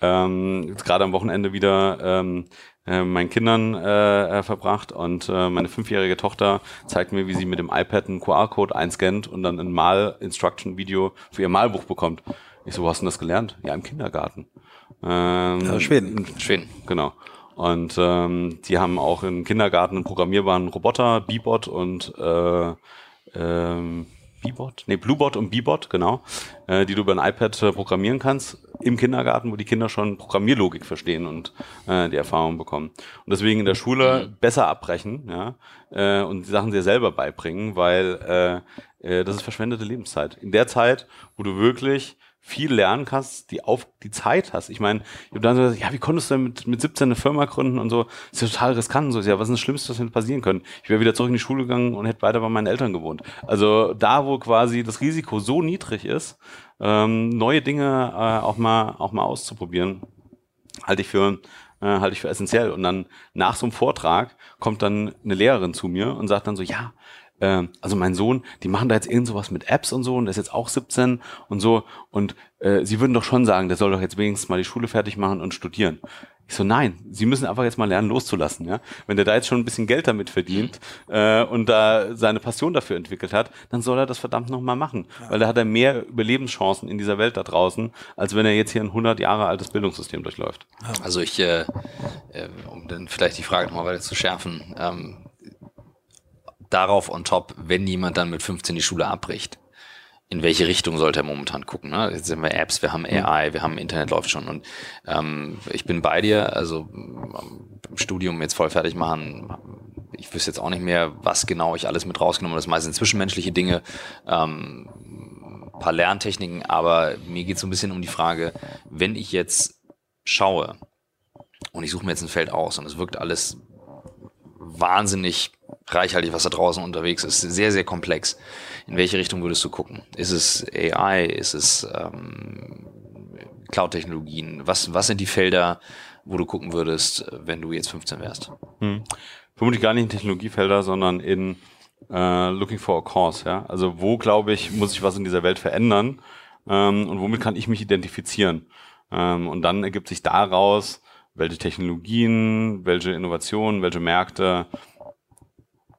ähm, jetzt gerade am Wochenende wieder ähm, äh, meinen Kindern äh, äh, verbracht und äh, meine fünfjährige Tochter zeigt mir, wie sie mit dem iPad einen QR-Code einscannt und dann ein Mal-Instruction-Video für ihr Malbuch bekommt. Ich so, wo hast du das gelernt? Ja, im Kindergarten. Ähm, ja, Schweden. Schweden, genau. Und ähm, die haben auch im Kindergarten einen programmierbaren Roboter, Bebot und äh, ähm, Bebot, nee, Bluebot und Bebot, genau, äh, die du über ein iPad äh, programmieren kannst im Kindergarten, wo die Kinder schon Programmierlogik verstehen und äh, die Erfahrung bekommen. Und deswegen in der Schule mhm. besser abbrechen, ja, äh, und die Sachen dir selber beibringen, weil äh, äh, das ist verschwendete Lebenszeit. In der Zeit, wo du wirklich viel lernen kannst, die auf die Zeit hast. Ich meine, ich habe dann so gesagt, ja, wie konntest du denn mit, mit 17 eine Firma gründen und so? Das ist ja total riskant und so. Ja, was ist das Schlimmste, was hätte passieren können? Ich wäre wieder zurück in die Schule gegangen und hätte weiter bei meinen Eltern gewohnt. Also da, wo quasi das Risiko so niedrig ist, ähm, neue Dinge äh, auch mal auch mal auszuprobieren, halte ich für äh, halte ich für essentiell. Und dann nach so einem Vortrag kommt dann eine Lehrerin zu mir und sagt dann so, ja, äh, also mein Sohn, die machen da jetzt irgend sowas mit Apps und so und der ist jetzt auch 17 und so und äh, sie würden doch schon sagen, der soll doch jetzt wenigstens mal die Schule fertig machen und studieren. Ich so, nein, sie müssen einfach jetzt mal lernen, loszulassen. Ja? Wenn der da jetzt schon ein bisschen Geld damit verdient äh, und da seine Passion dafür entwickelt hat, dann soll er das verdammt nochmal machen. Ja. Weil da hat er mehr Überlebenschancen in dieser Welt da draußen, als wenn er jetzt hier ein 100 Jahre altes Bildungssystem durchläuft. Also ich, äh, äh, um dann vielleicht die Frage nochmal weiter zu schärfen, ähm, darauf on top, wenn jemand dann mit 15 die Schule abbricht, in welche Richtung sollte er momentan gucken? Ne? Jetzt sind wir Apps, wir haben. AI, wir haben Internet läuft schon und ähm, ich bin bei dir, also im Studium jetzt voll fertig machen, ich wüsste jetzt auch nicht mehr, was genau ich alles mit rausgenommen habe. Das meistens zwischenmenschliche Dinge, ähm, paar Lerntechniken, aber mir geht es so ein bisschen um die Frage, wenn ich jetzt schaue und ich suche mir jetzt ein Feld aus und es wirkt alles wahnsinnig reichhaltig, was da draußen unterwegs ist. Sehr, sehr komplex. In welche Richtung würdest du gucken? Ist es AI? Ist es ähm, Cloud-Technologien? Was, was sind die Felder, wo du gucken würdest, wenn du jetzt 15 wärst? Hm. Vermutlich gar nicht in Technologiefelder, sondern in uh, Looking for a Cause. Ja? Also wo, glaube ich, muss ich was in dieser Welt verändern ähm, und womit kann ich mich identifizieren? Ähm, und dann ergibt sich daraus, welche Technologien, welche Innovationen, welche Märkte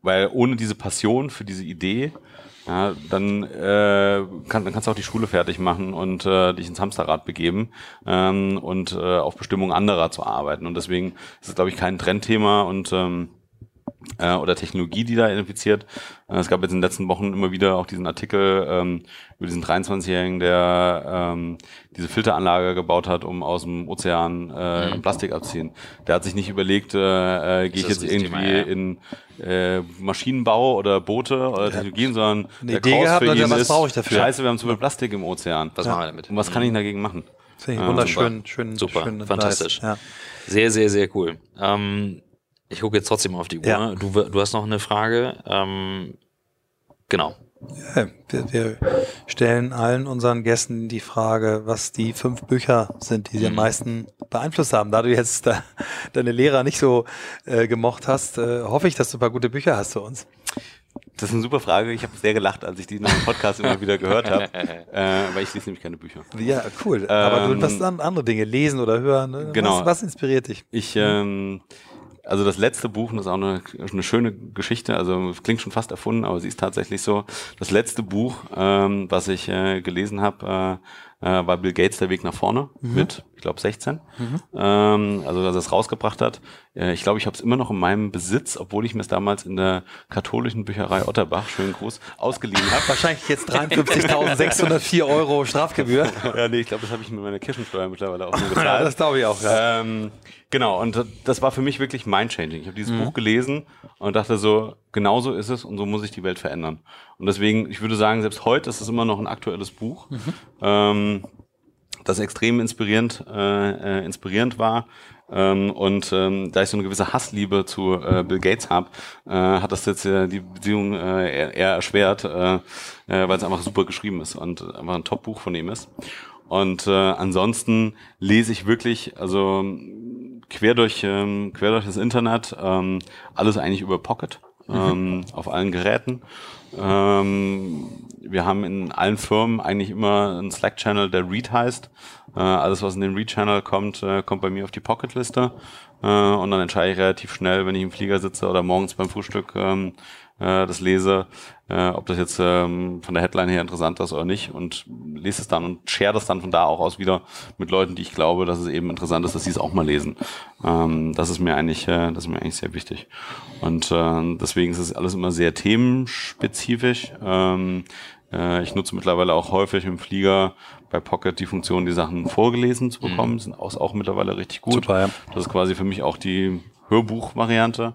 weil ohne diese Passion für diese Idee, ja, dann, äh, kann, dann kannst du auch die Schule fertig machen und äh, dich ins Hamsterrad begeben ähm, und äh, auf Bestimmung anderer zu arbeiten. Und deswegen ist es, glaube ich, kein Trendthema und ähm, äh, oder Technologie, die da identifiziert. Äh, es gab jetzt in den letzten Wochen immer wieder auch diesen Artikel ähm, über diesen 23-Jährigen, der ähm, diese Filteranlage gebaut hat, um aus dem Ozean äh, mhm. Plastik abziehen. Der hat sich nicht überlegt, äh, äh, gehe ich jetzt irgendwie Thema, ja. in äh, Maschinenbau oder Boote oder Technologien, sondern eine Idee gehabt, für ihn was brauche ich dafür? Scheiße, wir haben zu viel Plastik im Ozean. Was ja. machen wir damit? Und was kann ich dagegen machen? Finde ich wunderschön, schön, super, schön, fantastisch. Ja. Sehr, sehr, sehr cool. Ähm, ich gucke jetzt trotzdem auf die Uhr. Ja. Du, du hast noch eine Frage. Ähm, genau. Ja, wir, wir, stellen allen unseren Gästen die Frage, was die fünf Bücher sind, die sie am mhm. meisten beeinflusst haben. Da du jetzt da, deine Lehrer nicht so äh, gemocht hast, äh, hoffe ich, dass du ein paar gute Bücher hast für uns. Das ist eine super Frage. Ich habe sehr gelacht, als ich die in einem Podcast immer wieder gehört habe, äh, weil ich lese nämlich keine Bücher. Ja, cool. Aber ähm, du was andere Dinge lesen oder hören. Ne? Genau. Was, was inspiriert dich? Ich ähm, also das letzte Buch, das ist auch eine, eine schöne Geschichte, also klingt schon fast erfunden, aber sie ist tatsächlich so. Das letzte Buch, ähm, was ich äh, gelesen habe, äh, äh, war Bill Gates Der Weg nach vorne mhm. mit, ich glaube, 16. Mhm. Ähm, also dass er es rausgebracht hat. Äh, ich glaube, ich habe es immer noch in meinem Besitz, obwohl ich mir es damals in der katholischen Bücherei Otterbach, schönen Gruß, ausgeliehen habe. Wahrscheinlich jetzt 53.604 Euro Strafgebühr. ja, nee, ich glaube, das habe ich mit meiner Kirchensteuer mittlerweile auch schon gezahlt. das glaube ich auch, ja. Ähm, Genau, und das war für mich wirklich mind-changing. Ich habe dieses mhm. Buch gelesen und dachte so, genau so ist es und so muss ich die Welt verändern. Und deswegen, ich würde sagen, selbst heute ist es immer noch ein aktuelles Buch, mhm. ähm, das extrem inspirierend, äh, äh, inspirierend war. Ähm, und ähm, da ich so eine gewisse Hassliebe zu äh, Bill Gates habe, äh, hat das jetzt äh, die Beziehung äh, eher, eher erschwert, äh, äh, weil es einfach super geschrieben ist und einfach ein Top-Buch von ihm ist. Und äh, ansonsten lese ich wirklich, also quer durch, ähm, quer durch das Internet, ähm, alles eigentlich über Pocket mhm. ähm, auf allen Geräten. Ähm, wir haben in allen Firmen eigentlich immer einen Slack-Channel, der Read heißt. Äh, alles, was in den Read-Channel kommt, äh, kommt bei mir auf die Pocket-Liste. Äh, und dann entscheide ich relativ schnell, wenn ich im Flieger sitze oder morgens beim Frühstück, ähm, äh, das lese, äh, ob das jetzt ähm, von der Headline her interessant ist oder nicht und lese es dann und share das dann von da auch aus wieder mit Leuten, die ich glaube, dass es eben interessant ist, dass sie es auch mal lesen. Ähm, das ist mir eigentlich, äh, das ist mir eigentlich sehr wichtig. Und äh, deswegen ist es alles immer sehr themenspezifisch. Ähm, äh, ich nutze mittlerweile auch häufig im Flieger bei Pocket die Funktion, die Sachen vorgelesen zu bekommen. Mhm. Sind auch, auch mittlerweile richtig gut. Super, ja. Das ist quasi für mich auch die Hörbuch-Variante.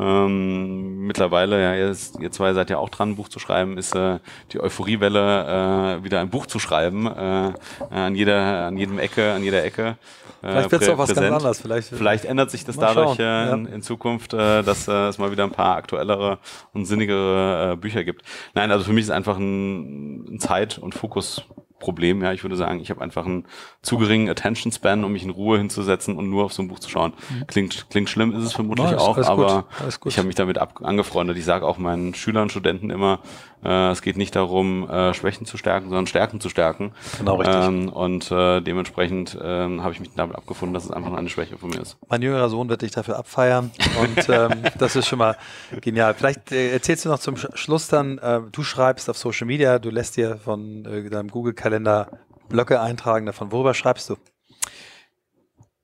Ähm, mittlerweile, ja, ihr, ihr zwei seid ja auch dran, ein Buch zu schreiben, ist äh, die Euphoriewelle, äh, wieder ein Buch zu schreiben, äh, an jeder, an jedem Ecke, an jeder Ecke. Äh, vielleicht wird es auch was ganz anderes. Vielleicht, vielleicht ändert sich das dadurch äh, ja. in, in, Zukunft, äh, dass äh, es mal wieder ein paar aktuellere und sinnigere äh, Bücher gibt. Nein, also für mich ist einfach ein, ein Zeit- und Fokus Problem. Ja, ich würde sagen, ich habe einfach einen zu geringen Attention Span, um mich in Ruhe hinzusetzen und nur auf so ein Buch zu schauen. Mhm. Klingt, klingt schlimm, ist es vermutlich Nein, auch, aber ich habe mich damit ab angefreundet. Ich sage auch meinen Schülern und Studenten immer, äh, es geht nicht darum, äh, Schwächen zu stärken, sondern Stärken zu stärken. Genau, richtig. Ähm, und äh, dementsprechend ähm, habe ich mich damit abgefunden, dass es einfach eine Schwäche von mir ist. Mein jüngerer Sohn wird dich dafür abfeiern und ähm, das ist schon mal genial. Vielleicht äh, erzählst du noch zum Schluss dann, äh, du schreibst auf Social Media, du lässt dir von äh, deinem Google-Kalender Blöcke eintragen, davon worüber schreibst du?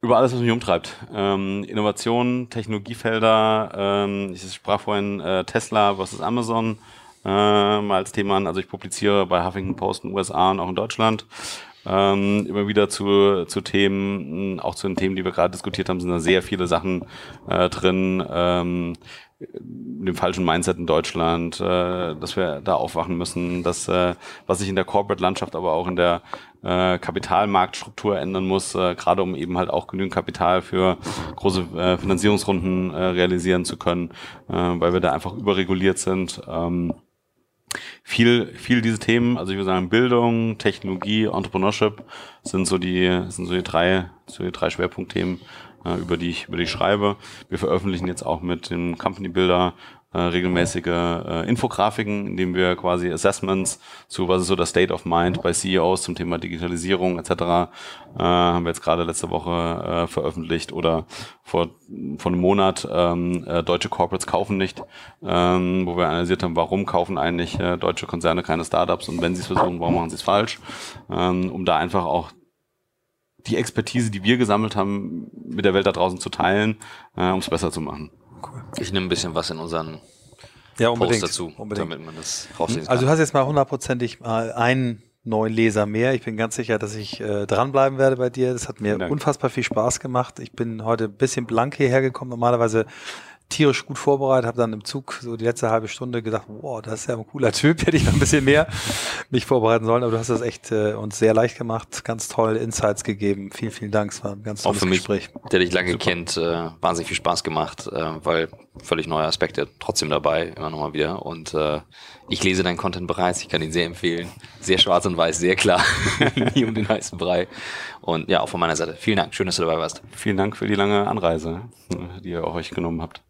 Über alles, was mich umtreibt. Ähm, Innovationen, Technologiefelder, ähm, ich sprach vorhin äh, Tesla versus Amazon, äh, mal als Thema an. Also ich publiziere bei Huffington Post in den USA und auch in Deutschland. Ähm, immer wieder zu, zu Themen, auch zu den Themen, die wir gerade diskutiert haben, sind da sehr viele Sachen äh, drin. Ähm, dem falschen Mindset in Deutschland, äh, dass wir da aufwachen müssen, dass äh, was sich in der Corporate-Landschaft, aber auch in der äh, Kapitalmarktstruktur ändern muss, äh, gerade um eben halt auch genügend Kapital für große äh, Finanzierungsrunden äh, realisieren zu können, äh, weil wir da einfach überreguliert sind. Ähm, viel, viel diese Themen, also ich würde sagen Bildung, Technologie, Entrepreneurship sind so die, sind so die drei, so die drei Schwerpunktthemen, über die ich, über die ich schreibe. Wir veröffentlichen jetzt auch mit dem Company Builder äh, regelmäßige äh, Infografiken, indem wir quasi Assessments zu was ist so das State of Mind bei CEOs zum Thema Digitalisierung etc. Äh, haben wir jetzt gerade letzte Woche äh, veröffentlicht oder vor, vor einem Monat ähm, äh, deutsche Corporates kaufen nicht, ähm, wo wir analysiert haben, warum kaufen eigentlich äh, deutsche Konzerne keine Startups und wenn sie es versuchen, warum machen sie es falsch, ähm, um da einfach auch die Expertise, die wir gesammelt haben, mit der Welt da draußen zu teilen, äh, um es besser zu machen. Cool. Ich nehme ein bisschen was in unseren ja, unbedingt, Post dazu, unbedingt. damit man das raussehen kann. Also du hast jetzt mal hundertprozentig mal einen neuen Leser mehr. Ich bin ganz sicher, dass ich äh, dranbleiben werde bei dir. Das hat mir unfassbar viel Spaß gemacht. Ich bin heute ein bisschen blank hierher gekommen. Normalerweise tierisch gut vorbereitet, habe dann im Zug so die letzte halbe Stunde gedacht, wow, das ist ja ein cooler Typ, hätte ich noch ein bisschen mehr mich vorbereiten sollen, aber du hast das echt äh, uns sehr leicht gemacht, ganz tolle Insights gegeben. Vielen, vielen Dank, es war ein ganz tolles Auch für mich, Gespräch. der dich lange kennt, äh, wahnsinnig viel Spaß gemacht, äh, weil völlig neue Aspekte trotzdem dabei, immer nochmal wieder. Und äh, ich lese deinen Content bereits, ich kann ihn sehr empfehlen. Sehr schwarz und weiß, sehr klar. Nie um den heißen Brei. Und ja, auch von meiner Seite. Vielen Dank, schön, dass du dabei warst. Vielen Dank für die lange Anreise, die ihr euch genommen habt.